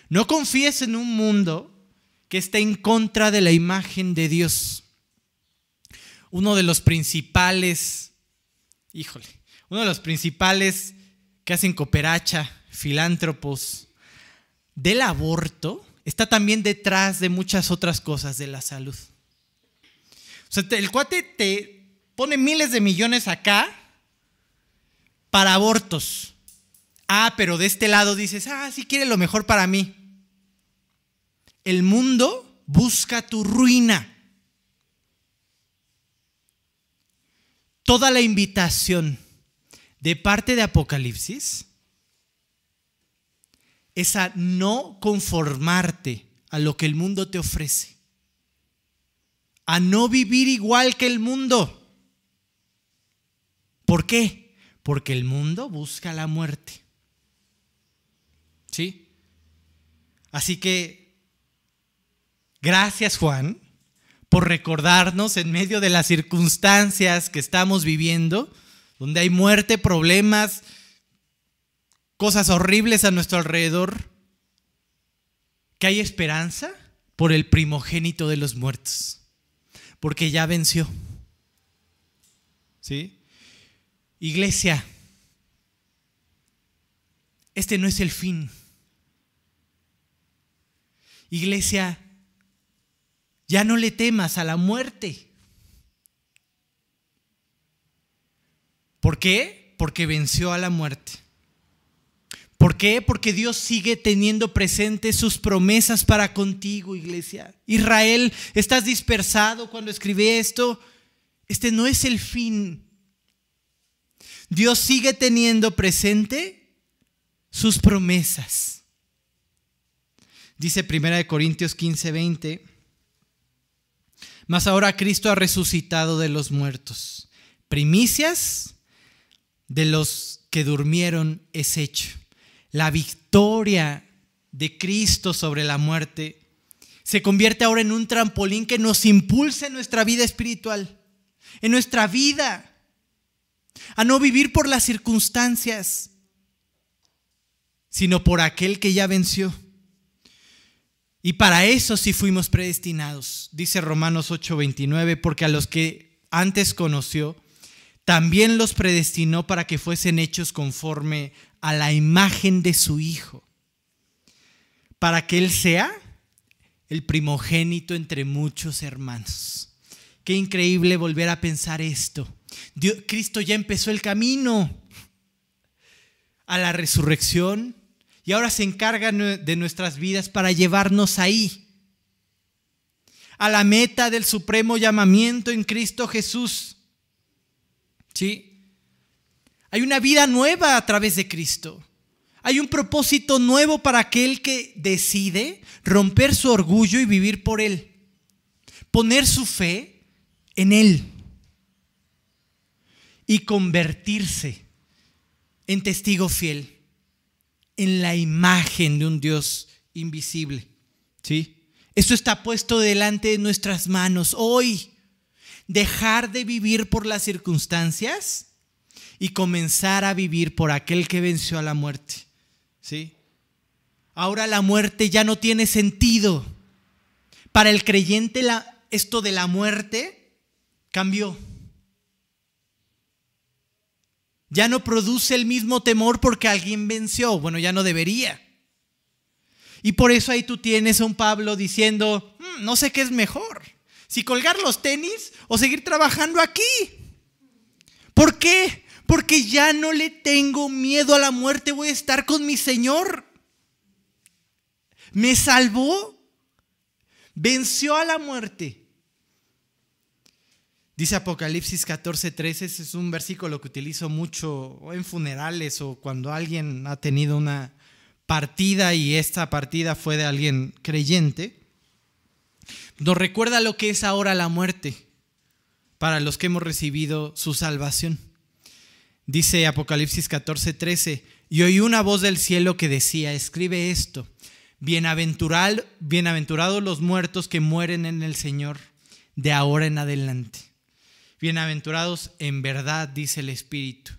No confíes en un mundo que está en contra de la imagen de Dios. Uno de los principales, híjole, uno de los principales que hacen cooperacha, filántropos del aborto, está también detrás de muchas otras cosas de la salud. O sea, el cuate te pone miles de millones acá para abortos. Ah, pero de este lado dices, ah, sí quiere lo mejor para mí. El mundo busca tu ruina. Toda la invitación de parte de Apocalipsis es a no conformarte a lo que el mundo te ofrece, a no vivir igual que el mundo. ¿Por qué? Porque el mundo busca la muerte. ¿Sí? Así que, gracias Juan por recordarnos en medio de las circunstancias que estamos viviendo, donde hay muerte, problemas, cosas horribles a nuestro alrededor, que hay esperanza por el primogénito de los muertos, porque ya venció. ¿Sí? Iglesia, este no es el fin. Iglesia, ya no le temas a la muerte. ¿Por qué? Porque venció a la muerte. ¿Por qué? Porque Dios sigue teniendo presentes sus promesas para contigo, iglesia. Israel, estás dispersado cuando escribí esto. Este no es el fin. Dios sigue teniendo presente sus promesas. Dice 1 Corintios 15, 20. Mas ahora Cristo ha resucitado de los muertos. Primicias de los que durmieron es hecho. La victoria de Cristo sobre la muerte se convierte ahora en un trampolín que nos impulsa en nuestra vida espiritual, en nuestra vida, a no vivir por las circunstancias, sino por aquel que ya venció. Y para eso sí fuimos predestinados, dice Romanos 8:29, porque a los que antes conoció, también los predestinó para que fuesen hechos conforme a la imagen de su Hijo, para que Él sea el primogénito entre muchos hermanos. Qué increíble volver a pensar esto. Cristo ya empezó el camino a la resurrección y ahora se encarga de nuestras vidas para llevarnos ahí, a la meta del supremo llamamiento en Cristo Jesús. ¿Sí? Hay una vida nueva a través de Cristo. Hay un propósito nuevo para aquel que decide romper su orgullo y vivir por Él. Poner su fe en Él. Y convertirse en testigo fiel. En la imagen de un Dios invisible. ¿Sí? Esto está puesto delante de nuestras manos hoy. Dejar de vivir por las circunstancias y comenzar a vivir por aquel que venció a la muerte. ¿Sí? Ahora la muerte ya no tiene sentido. Para el creyente esto de la muerte cambió. Ya no produce el mismo temor porque alguien venció. Bueno, ya no debería. Y por eso ahí tú tienes a un Pablo diciendo, mm, no sé qué es mejor, si colgar los tenis o seguir trabajando aquí. ¿Por qué? Porque ya no le tengo miedo a la muerte, voy a estar con mi Señor. Me salvó, venció a la muerte. Dice Apocalipsis 14, 13, ese es un versículo que utilizo mucho en funerales o cuando alguien ha tenido una partida y esta partida fue de alguien creyente. Nos recuerda lo que es ahora la muerte para los que hemos recibido su salvación. Dice Apocalipsis 14, 13, y oí una voz del cielo que decía, escribe esto, Bienaventurado, bienaventurados los muertos que mueren en el Señor de ahora en adelante. Bienaventurados en verdad, dice el Espíritu.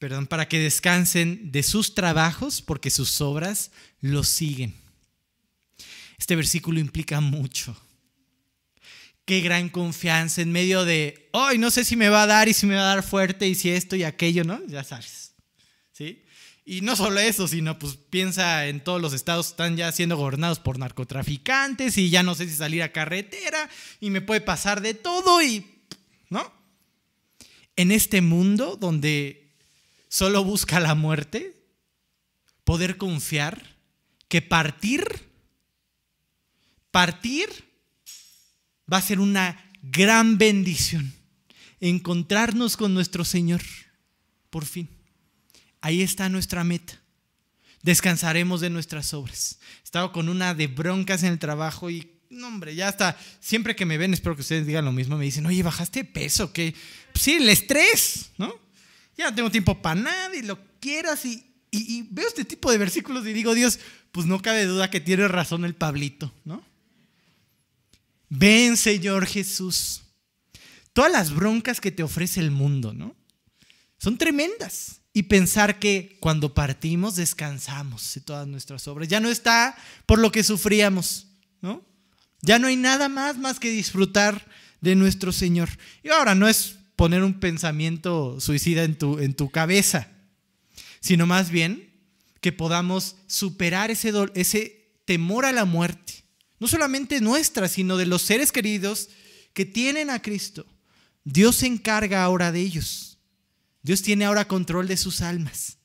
Perdón, para que descansen de sus trabajos, porque sus obras los siguen. Este versículo implica mucho qué gran confianza en medio de, hoy no sé si me va a dar y si me va a dar fuerte y si esto y aquello, ¿no? Ya sabes. ¿Sí? Y no solo eso, sino pues piensa en todos los estados están ya siendo gobernados por narcotraficantes y ya no sé si salir a carretera y me puede pasar de todo y, ¿no? En este mundo donde solo busca la muerte, poder confiar que partir, partir va a ser una gran bendición encontrarnos con nuestro Señor, por fin. Ahí está nuestra meta. Descansaremos de nuestras obras. Estaba con una de broncas en el trabajo y, no, hombre, ya está. Siempre que me ven, espero que ustedes digan lo mismo, me dicen, oye, bajaste peso, que sí, el estrés, ¿no? Ya no tengo tiempo para nada y lo quieras y, y veo este tipo de versículos y digo, Dios, pues no cabe duda que tiene razón el Pablito, ¿no? Ven, Señor Jesús. Todas las broncas que te ofrece el mundo, ¿no? Son tremendas. Y pensar que cuando partimos descansamos de todas nuestras obras. Ya no está por lo que sufríamos, ¿no? Ya no hay nada más más que disfrutar de nuestro Señor. Y ahora no es poner un pensamiento suicida en tu, en tu cabeza, sino más bien que podamos superar ese, ese temor a la muerte no solamente nuestra, sino de los seres queridos que tienen a Cristo. Dios se encarga ahora de ellos. Dios tiene ahora control de sus almas.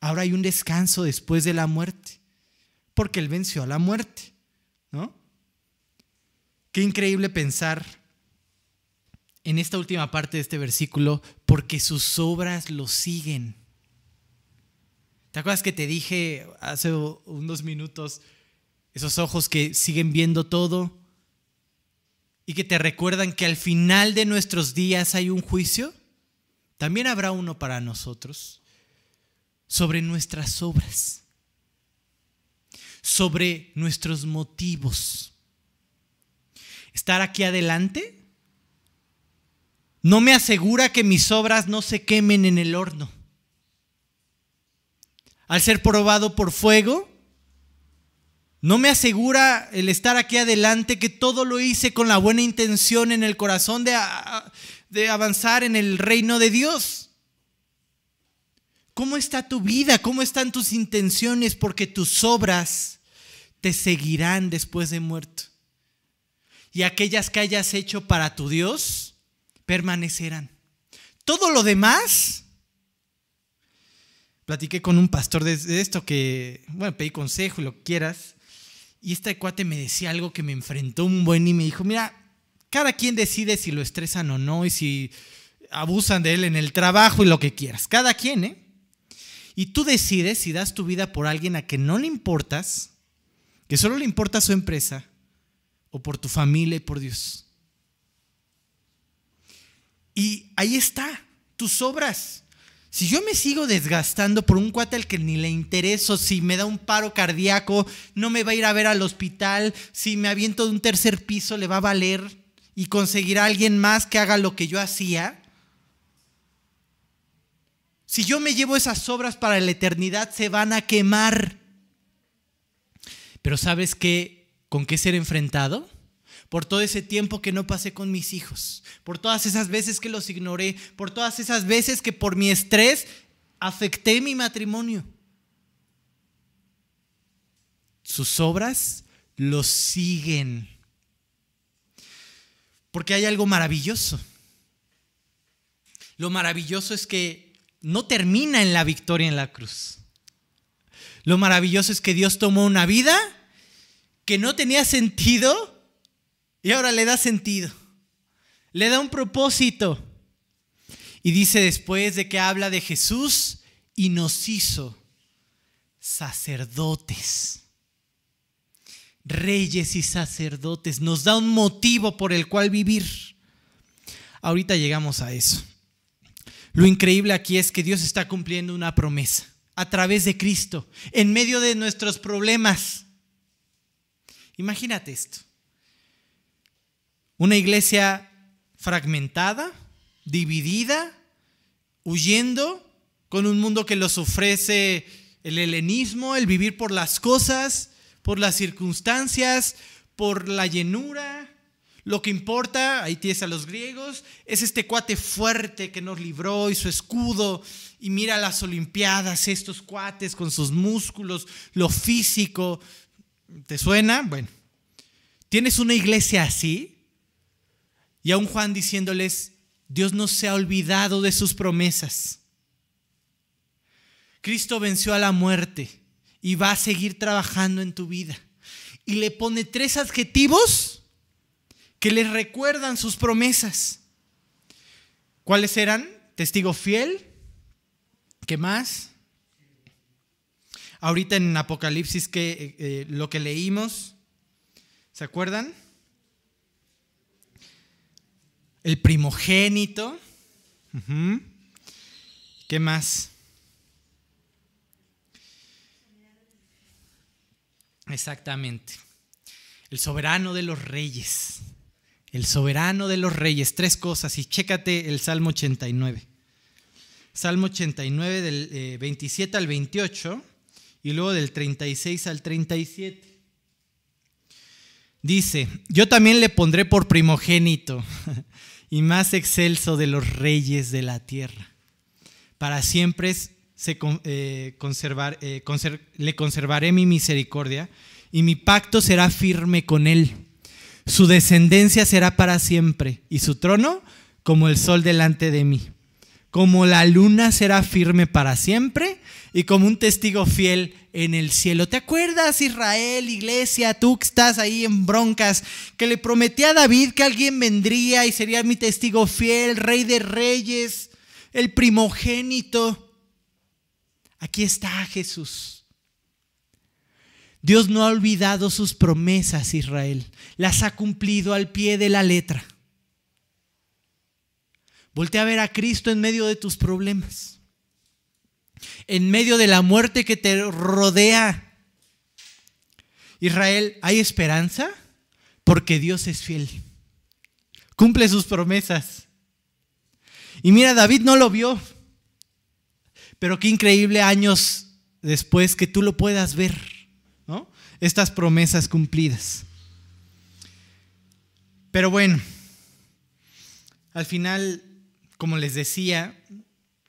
Ahora hay un descanso después de la muerte, porque Él venció a la muerte, ¿no? Qué increíble pensar en esta última parte de este versículo, porque sus obras lo siguen. ¿Te acuerdas que te dije hace unos minutos esos ojos que siguen viendo todo y que te recuerdan que al final de nuestros días hay un juicio? También habrá uno para nosotros sobre nuestras obras, sobre nuestros motivos. Estar aquí adelante no me asegura que mis obras no se quemen en el horno al ser probado por fuego, no me asegura el estar aquí adelante que todo lo hice con la buena intención en el corazón de, de avanzar en el reino de Dios. ¿Cómo está tu vida? ¿Cómo están tus intenciones? Porque tus obras te seguirán después de muerto. Y aquellas que hayas hecho para tu Dios permanecerán. Todo lo demás platiqué con un pastor de, esto que, bueno, pedí consejo y lo que quieras. Y este cuate me decía algo que me enfrentó un buen y me dijo, mira, cada quien decide si lo estresan o no y si abusan de él en el trabajo y lo que quieras. Cada quien, ¿eh? Y tú decides si das tu vida por alguien a que no le importas, que solo le importa su empresa, o por tu familia y por Dios. Y ahí está, tus obras. Si yo me sigo desgastando por un cuate al que ni le intereso, si me da un paro cardíaco, no me va a ir a ver al hospital, si me aviento de un tercer piso, le va a valer y conseguirá alguien más que haga lo que yo hacía. Si yo me llevo esas obras para la eternidad, se van a quemar. Pero ¿sabes qué? ¿Con qué ser enfrentado? Por todo ese tiempo que no pasé con mis hijos, por todas esas veces que los ignoré, por todas esas veces que por mi estrés afecté mi matrimonio. Sus obras los siguen. Porque hay algo maravilloso. Lo maravilloso es que no termina en la victoria en la cruz. Lo maravilloso es que Dios tomó una vida que no tenía sentido y ahora le da sentido, le da un propósito. Y dice después de que habla de Jesús y nos hizo sacerdotes, reyes y sacerdotes, nos da un motivo por el cual vivir. Ahorita llegamos a eso. Lo increíble aquí es que Dios está cumpliendo una promesa a través de Cristo, en medio de nuestros problemas. Imagínate esto. Una iglesia fragmentada, dividida, huyendo con un mundo que los ofrece el helenismo, el vivir por las cosas, por las circunstancias, por la llenura. Lo que importa, ahí tienes a los griegos, es este cuate fuerte que nos libró y su escudo. Y mira las Olimpiadas, estos cuates con sus músculos, lo físico. ¿Te suena? Bueno, ¿tienes una iglesia así? Y a un Juan diciéndoles, Dios no se ha olvidado de sus promesas. Cristo venció a la muerte y va a seguir trabajando en tu vida. Y le pone tres adjetivos que les recuerdan sus promesas. ¿Cuáles eran? Testigo fiel. ¿Qué más? Ahorita en Apocalipsis que eh, eh, lo que leímos, ¿se acuerdan? El primogénito. ¿Qué más? Exactamente. El soberano de los reyes. El soberano de los reyes. Tres cosas. Y chécate el Salmo 89. Salmo 89 del 27 eh, al 28 y luego del 36 al 37. Dice, yo también le pondré por primogénito [laughs] y más excelso de los reyes de la tierra. Para siempre se, eh, eh, le conservaré mi misericordia y mi pacto será firme con él. Su descendencia será para siempre y su trono como el sol delante de mí. Como la luna será firme para siempre y como un testigo fiel en el cielo. ¿Te acuerdas, Israel, iglesia, tú que estás ahí en broncas, que le prometí a David que alguien vendría y sería mi testigo fiel, rey de reyes, el primogénito? Aquí está Jesús. Dios no ha olvidado sus promesas, Israel. Las ha cumplido al pie de la letra. Voltea a ver a Cristo en medio de tus problemas. En medio de la muerte que te rodea. Israel, ¿hay esperanza? Porque Dios es fiel. Cumple sus promesas. Y mira, David no lo vio. Pero qué increíble años después que tú lo puedas ver, ¿no? Estas promesas cumplidas. Pero bueno, al final como les decía,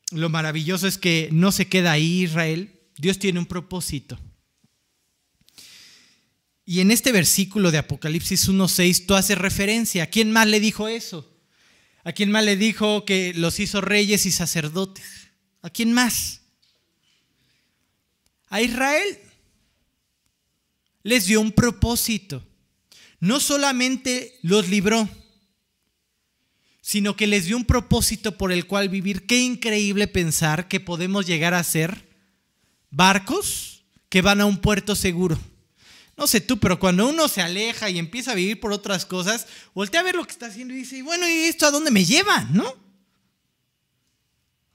lo maravilloso es que no se queda ahí Israel, Dios tiene un propósito. Y en este versículo de Apocalipsis 1.6 tú haces referencia. ¿A quién más le dijo eso? ¿A quién más le dijo que los hizo reyes y sacerdotes? ¿A quién más? A Israel. Les dio un propósito. No solamente los libró, sino que les dio un propósito por el cual vivir. Qué increíble pensar que podemos llegar a ser barcos que van a un puerto seguro. No sé tú, pero cuando uno se aleja y empieza a vivir por otras cosas, voltea a ver lo que está haciendo y dice, bueno, ¿y esto a dónde me lleva? ¿No?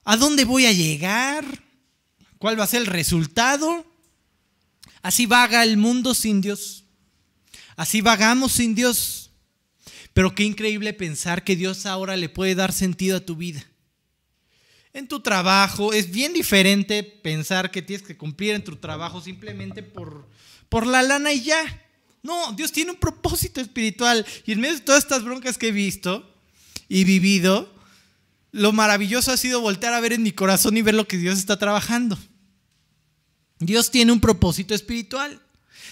¿A dónde voy a llegar? ¿Cuál va a ser el resultado? Así vaga el mundo sin Dios. Así vagamos sin Dios. Pero qué increíble pensar que Dios ahora le puede dar sentido a tu vida. En tu trabajo es bien diferente pensar que tienes que cumplir en tu trabajo simplemente por, por la lana y ya. No, Dios tiene un propósito espiritual. Y en medio de todas estas broncas que he visto y vivido, lo maravilloso ha sido voltear a ver en mi corazón y ver lo que Dios está trabajando. Dios tiene un propósito espiritual.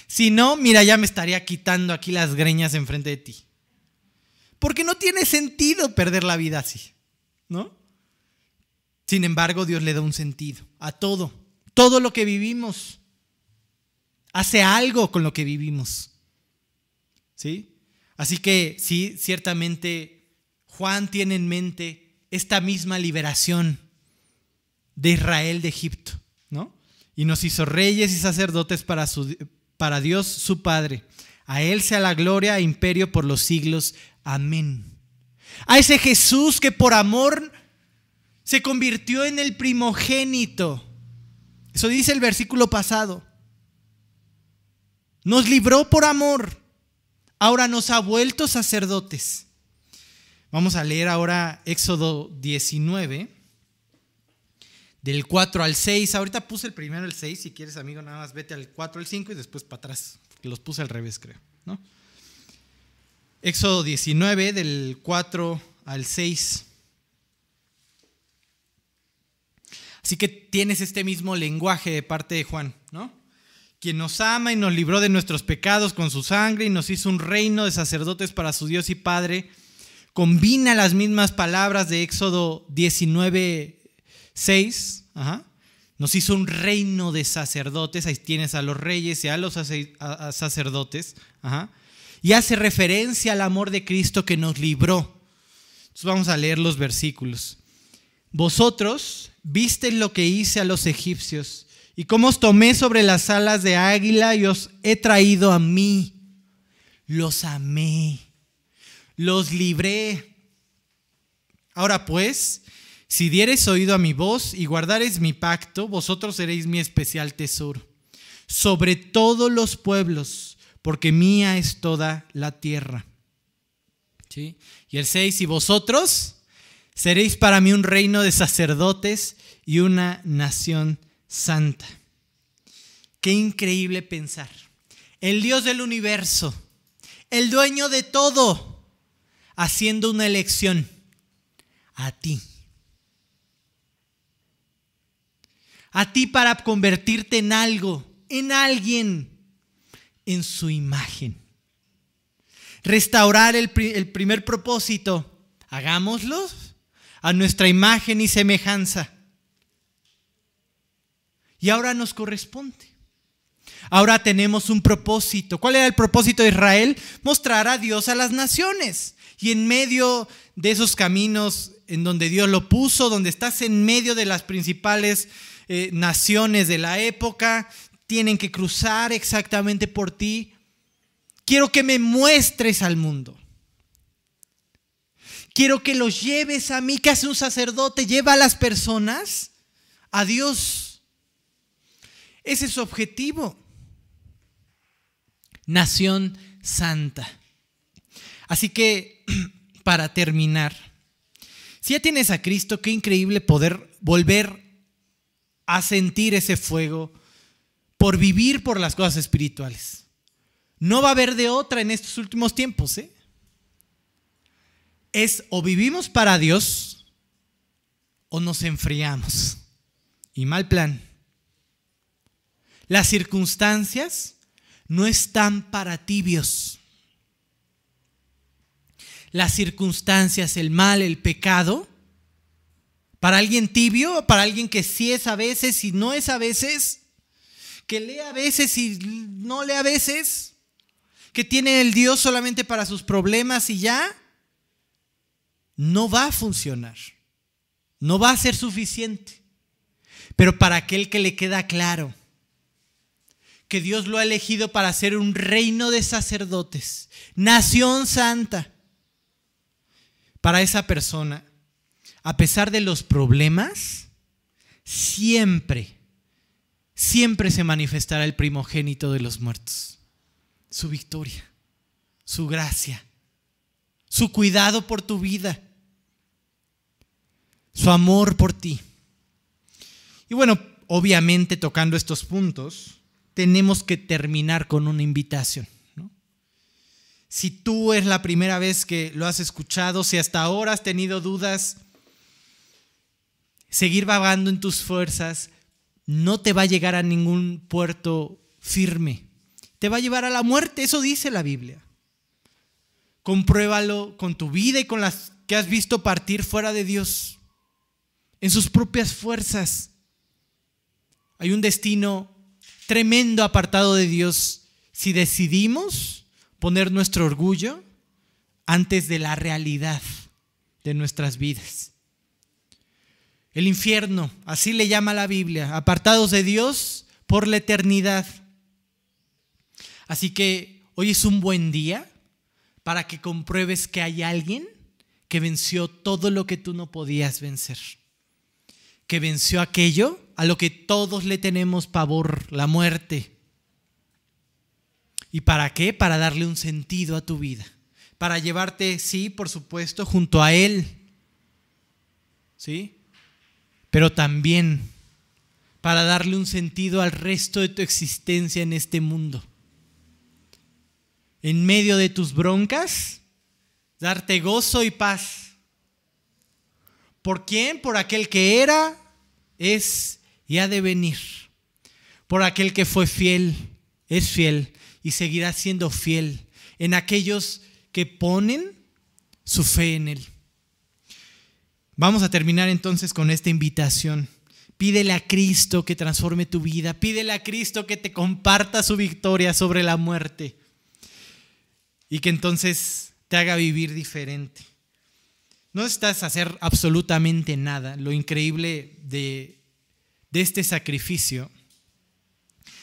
Si no, mira, ya me estaría quitando aquí las greñas enfrente de ti. Porque no tiene sentido perder la vida así, ¿no? Sin embargo, Dios le da un sentido a todo. Todo lo que vivimos hace algo con lo que vivimos. ¿Sí? Así que sí, ciertamente Juan tiene en mente esta misma liberación de Israel de Egipto, ¿no? Y nos hizo reyes y sacerdotes para, su, para Dios su Padre. A Él sea la gloria e imperio por los siglos. Amén. A ese Jesús que por amor se convirtió en el primogénito. Eso dice el versículo pasado. Nos libró por amor. Ahora nos ha vuelto sacerdotes. Vamos a leer ahora Éxodo 19, del 4 al 6. Ahorita puse el primero el 6. Si quieres, amigo, nada más vete al 4 al 5 y después para atrás. Los puse al revés, creo. ¿no? Éxodo 19, del 4 al 6. Así que tienes este mismo lenguaje de parte de Juan, ¿no? Quien nos ama y nos libró de nuestros pecados con su sangre y nos hizo un reino de sacerdotes para su Dios y Padre, combina las mismas palabras de Éxodo 19, 6. Nos hizo un reino de sacerdotes, ahí tienes a los reyes y a los sacerdotes. Ajá y hace referencia al amor de Cristo que nos libró. Entonces vamos a leer los versículos. Vosotros viste lo que hice a los egipcios y cómo os tomé sobre las alas de águila y os he traído a mí. Los amé, los libré. Ahora pues, si diereis oído a mi voz y guardareis mi pacto, vosotros seréis mi especial tesoro. Sobre todos los pueblos porque mía es toda la tierra. ¿Sí? Y el 6, y vosotros seréis para mí un reino de sacerdotes y una nación santa. Qué increíble pensar. El Dios del universo, el dueño de todo, haciendo una elección a ti. A ti para convertirte en algo, en alguien en su imagen. Restaurar el, primer propósito, hagámoslo a nuestra imagen y semejanza. Y ahora nos corresponde. Ahora tenemos un propósito. ¿Cuál era el propósito de Israel? Mostrar a Dios a las naciones. Y en medio de esos caminos en donde Dios lo puso, donde estás en medio de las principales eh, naciones de la época tienen que cruzar exactamente por ti. Quiero que me muestres al mundo. Quiero que los lleves a mí, que hace un sacerdote, lleva a las personas a Dios. Ese es su objetivo. Nación santa. Así que, [clears throat] para terminar, si ya tienes a Cristo, qué increíble poder volver a sentir ese fuego por vivir por las cosas espirituales. No va a haber de otra en estos últimos tiempos. ¿eh? Es o vivimos para Dios o nos enfriamos. Y mal plan. Las circunstancias no están para tibios. Las circunstancias, el mal, el pecado, para alguien tibio, para alguien que sí es a veces y no es a veces, que lee a veces y no lee a veces, que tiene el Dios solamente para sus problemas y ya, no va a funcionar. No va a ser suficiente. Pero para aquel que le queda claro que Dios lo ha elegido para ser un reino de sacerdotes, nación santa, para esa persona, a pesar de los problemas, siempre, siempre se manifestará el primogénito de los muertos. Su victoria, su gracia, su cuidado por tu vida, su amor por ti. Y bueno, obviamente tocando estos puntos, tenemos que terminar con una invitación. Si tú es la primera vez que lo has escuchado, si hasta ahora has tenido dudas, seguir vagando en tus fuerzas no te va a llegar a ningún puerto firme. Te va a llevar a la muerte, eso dice la Biblia. Compruébalo con tu vida y con las que has visto partir fuera de Dios, en sus propias fuerzas. Hay un destino tremendo apartado de Dios si decidimos poner nuestro orgullo antes de la realidad de nuestras vidas. El infierno, así le llama la Biblia, apartados de Dios por la eternidad. Así que hoy es un buen día para que compruebes que hay alguien que venció todo lo que tú no podías vencer, que venció aquello a lo que todos le tenemos pavor, la muerte. ¿Y para qué? Para darle un sentido a tu vida. Para llevarte, sí, por supuesto, junto a Él. ¿Sí? Pero también para darle un sentido al resto de tu existencia en este mundo. En medio de tus broncas, darte gozo y paz. ¿Por quién? Por aquel que era, es y ha de venir. Por aquel que fue fiel, es fiel y seguirá siendo fiel en aquellos que ponen su fe en Él. Vamos a terminar entonces con esta invitación. Pídele a Cristo que transforme tu vida. Pídele a Cristo que te comparta su victoria sobre la muerte. Y que entonces te haga vivir diferente. No necesitas hacer absolutamente nada. Lo increíble de de este sacrificio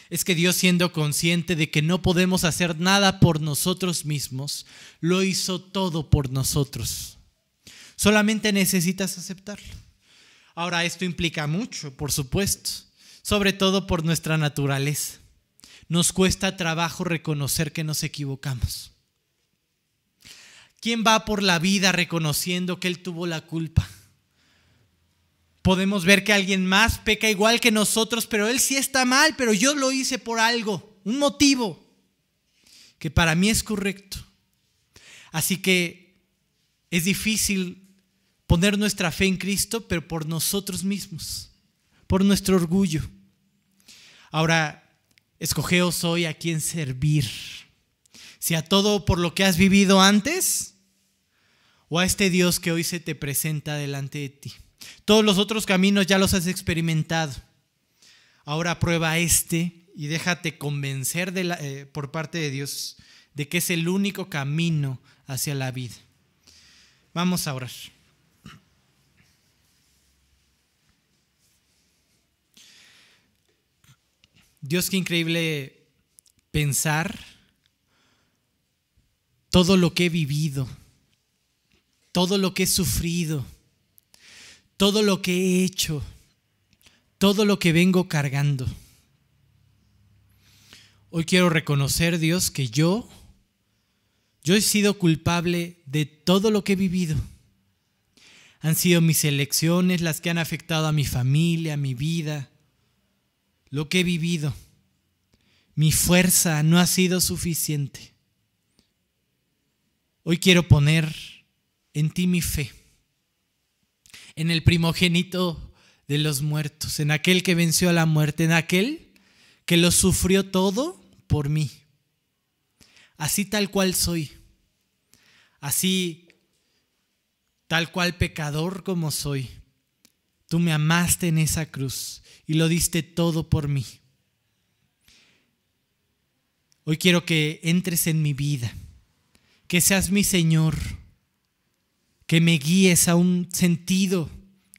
es que Dios siendo consciente de que no podemos hacer nada por nosotros mismos, lo hizo todo por nosotros. Solamente necesitas aceptarlo. Ahora, esto implica mucho, por supuesto, sobre todo por nuestra naturaleza. Nos cuesta trabajo reconocer que nos equivocamos. ¿Quién va por la vida reconociendo que él tuvo la culpa? Podemos ver que alguien más peca igual que nosotros, pero él sí está mal, pero yo lo hice por algo, un motivo que para mí es correcto. Así que es difícil poner nuestra fe en Cristo, pero por nosotros mismos, por nuestro orgullo. Ahora, escogeos hoy a quién servir. Si a todo por lo que has vivido antes, o a este Dios que hoy se te presenta delante de ti. Todos los otros caminos ya los has experimentado. Ahora prueba este y déjate convencer eh, por parte de Dios de que es el único camino hacia la vida. Vamos a orar. Dios, qué increíble pensar todo lo que he vivido, todo lo que he sufrido, todo lo que he hecho, todo lo que vengo cargando. Hoy quiero reconocer, Dios, que yo, yo he sido culpable de todo lo que he vivido. Han sido mis elecciones las que han afectado a mi familia, a mi vida, lo que he vivido. Mi fuerza no ha sido suficiente. Hoy quiero poner en ti mi fe, en el primogénito de los muertos, en aquel que venció a la muerte, en aquel que lo sufrió todo por mí. Así tal cual soy, así tal cual pecador como soy. Tú me amaste en esa cruz y lo diste todo por mí. Hoy quiero que entres en mi vida, que seas mi Señor, que me guíes a un sentido,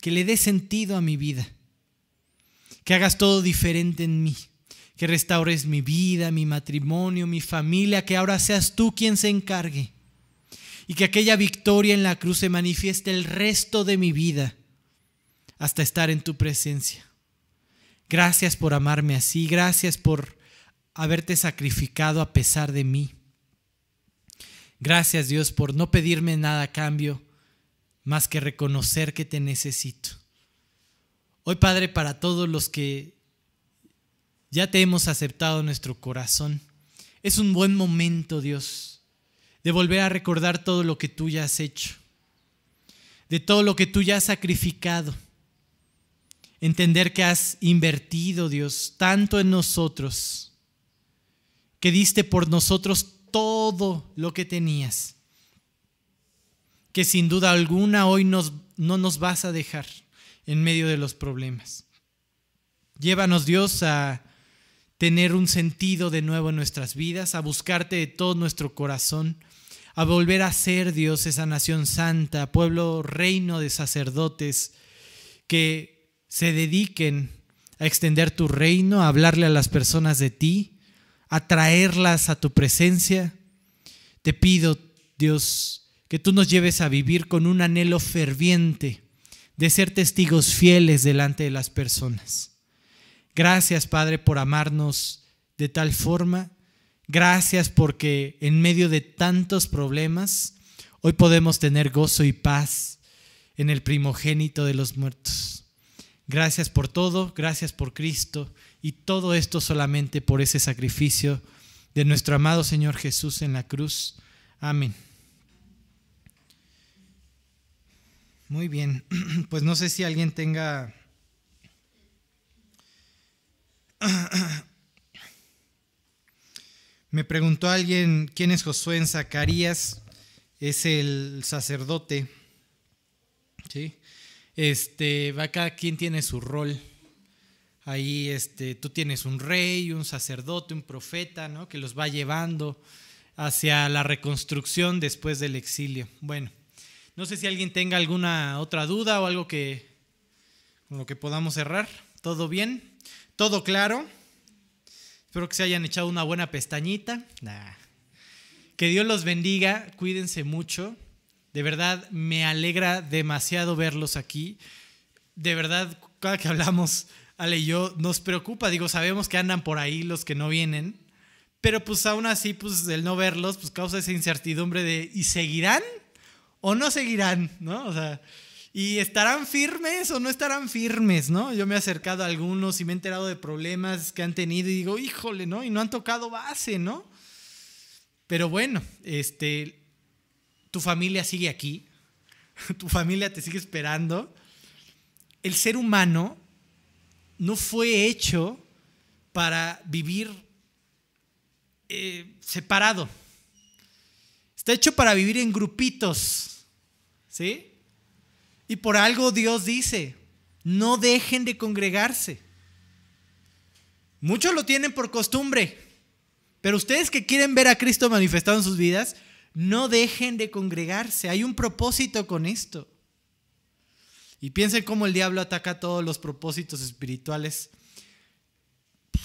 que le dé sentido a mi vida, que hagas todo diferente en mí, que restaures mi vida, mi matrimonio, mi familia, que ahora seas tú quien se encargue y que aquella victoria en la cruz se manifieste el resto de mi vida hasta estar en tu presencia. Gracias por amarme así, gracias por haberte sacrificado a pesar de mí. Gracias Dios por no pedirme nada a cambio más que reconocer que te necesito. Hoy Padre, para todos los que ya te hemos aceptado nuestro corazón, es un buen momento Dios de volver a recordar todo lo que tú ya has hecho, de todo lo que tú ya has sacrificado entender que has invertido, Dios, tanto en nosotros, que diste por nosotros todo lo que tenías, que sin duda alguna hoy nos, no nos vas a dejar en medio de los problemas. Llévanos, Dios, a tener un sentido de nuevo en nuestras vidas, a buscarte de todo nuestro corazón, a volver a ser, Dios, esa nación santa, pueblo, reino de sacerdotes, que se dediquen a extender tu reino, a hablarle a las personas de ti, a traerlas a tu presencia. Te pido, Dios, que tú nos lleves a vivir con un anhelo ferviente de ser testigos fieles delante de las personas. Gracias, Padre, por amarnos de tal forma. Gracias porque en medio de tantos problemas, hoy podemos tener gozo y paz en el primogénito de los muertos. Gracias por todo, gracias por Cristo y todo esto solamente por ese sacrificio de nuestro amado Señor Jesús en la cruz. Amén. Muy bien, [clears throat] pues no sé si alguien tenga... [clears throat] Me preguntó alguien quién es Josué en Zacarías, es el sacerdote, ¿sí? Este, va cada quien tiene su rol. Ahí este, tú tienes un rey, un sacerdote, un profeta, ¿no? Que los va llevando hacia la reconstrucción después del exilio. Bueno, no sé si alguien tenga alguna otra duda o algo que con lo que podamos cerrar. ¿Todo bien? ¿Todo claro? Espero que se hayan echado una buena pestañita. Que Dios los bendiga, cuídense mucho. De verdad, me alegra demasiado verlos aquí. De verdad, cada que hablamos, Ale y yo, nos preocupa. Digo, sabemos que andan por ahí los que no vienen. Pero pues aún así, pues el no verlos, pues causa esa incertidumbre de ¿y seguirán o no seguirán? ¿No? O sea, ¿y estarán firmes o no estarán firmes? ¿No? Yo me he acercado a algunos y me he enterado de problemas que han tenido y digo, híjole, ¿no? Y no han tocado base, ¿no? Pero bueno, este, tu familia sigue aquí, [laughs] tu familia te sigue esperando. El ser humano no fue hecho para vivir eh, separado. Está hecho para vivir en grupitos. ¿Sí? Y por algo Dios dice, no dejen de congregarse. Muchos lo tienen por costumbre, pero ustedes que quieren ver a Cristo manifestado en sus vidas, no dejen de congregarse. Hay un propósito con esto. Y piensen cómo el diablo ataca todos los propósitos espirituales.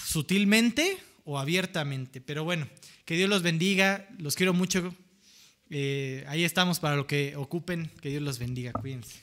sutilmente o abiertamente. Pero bueno, que Dios los bendiga, los quiero mucho. Eh, ahí estamos para lo que ocupen. Que Dios los bendiga, cuídense.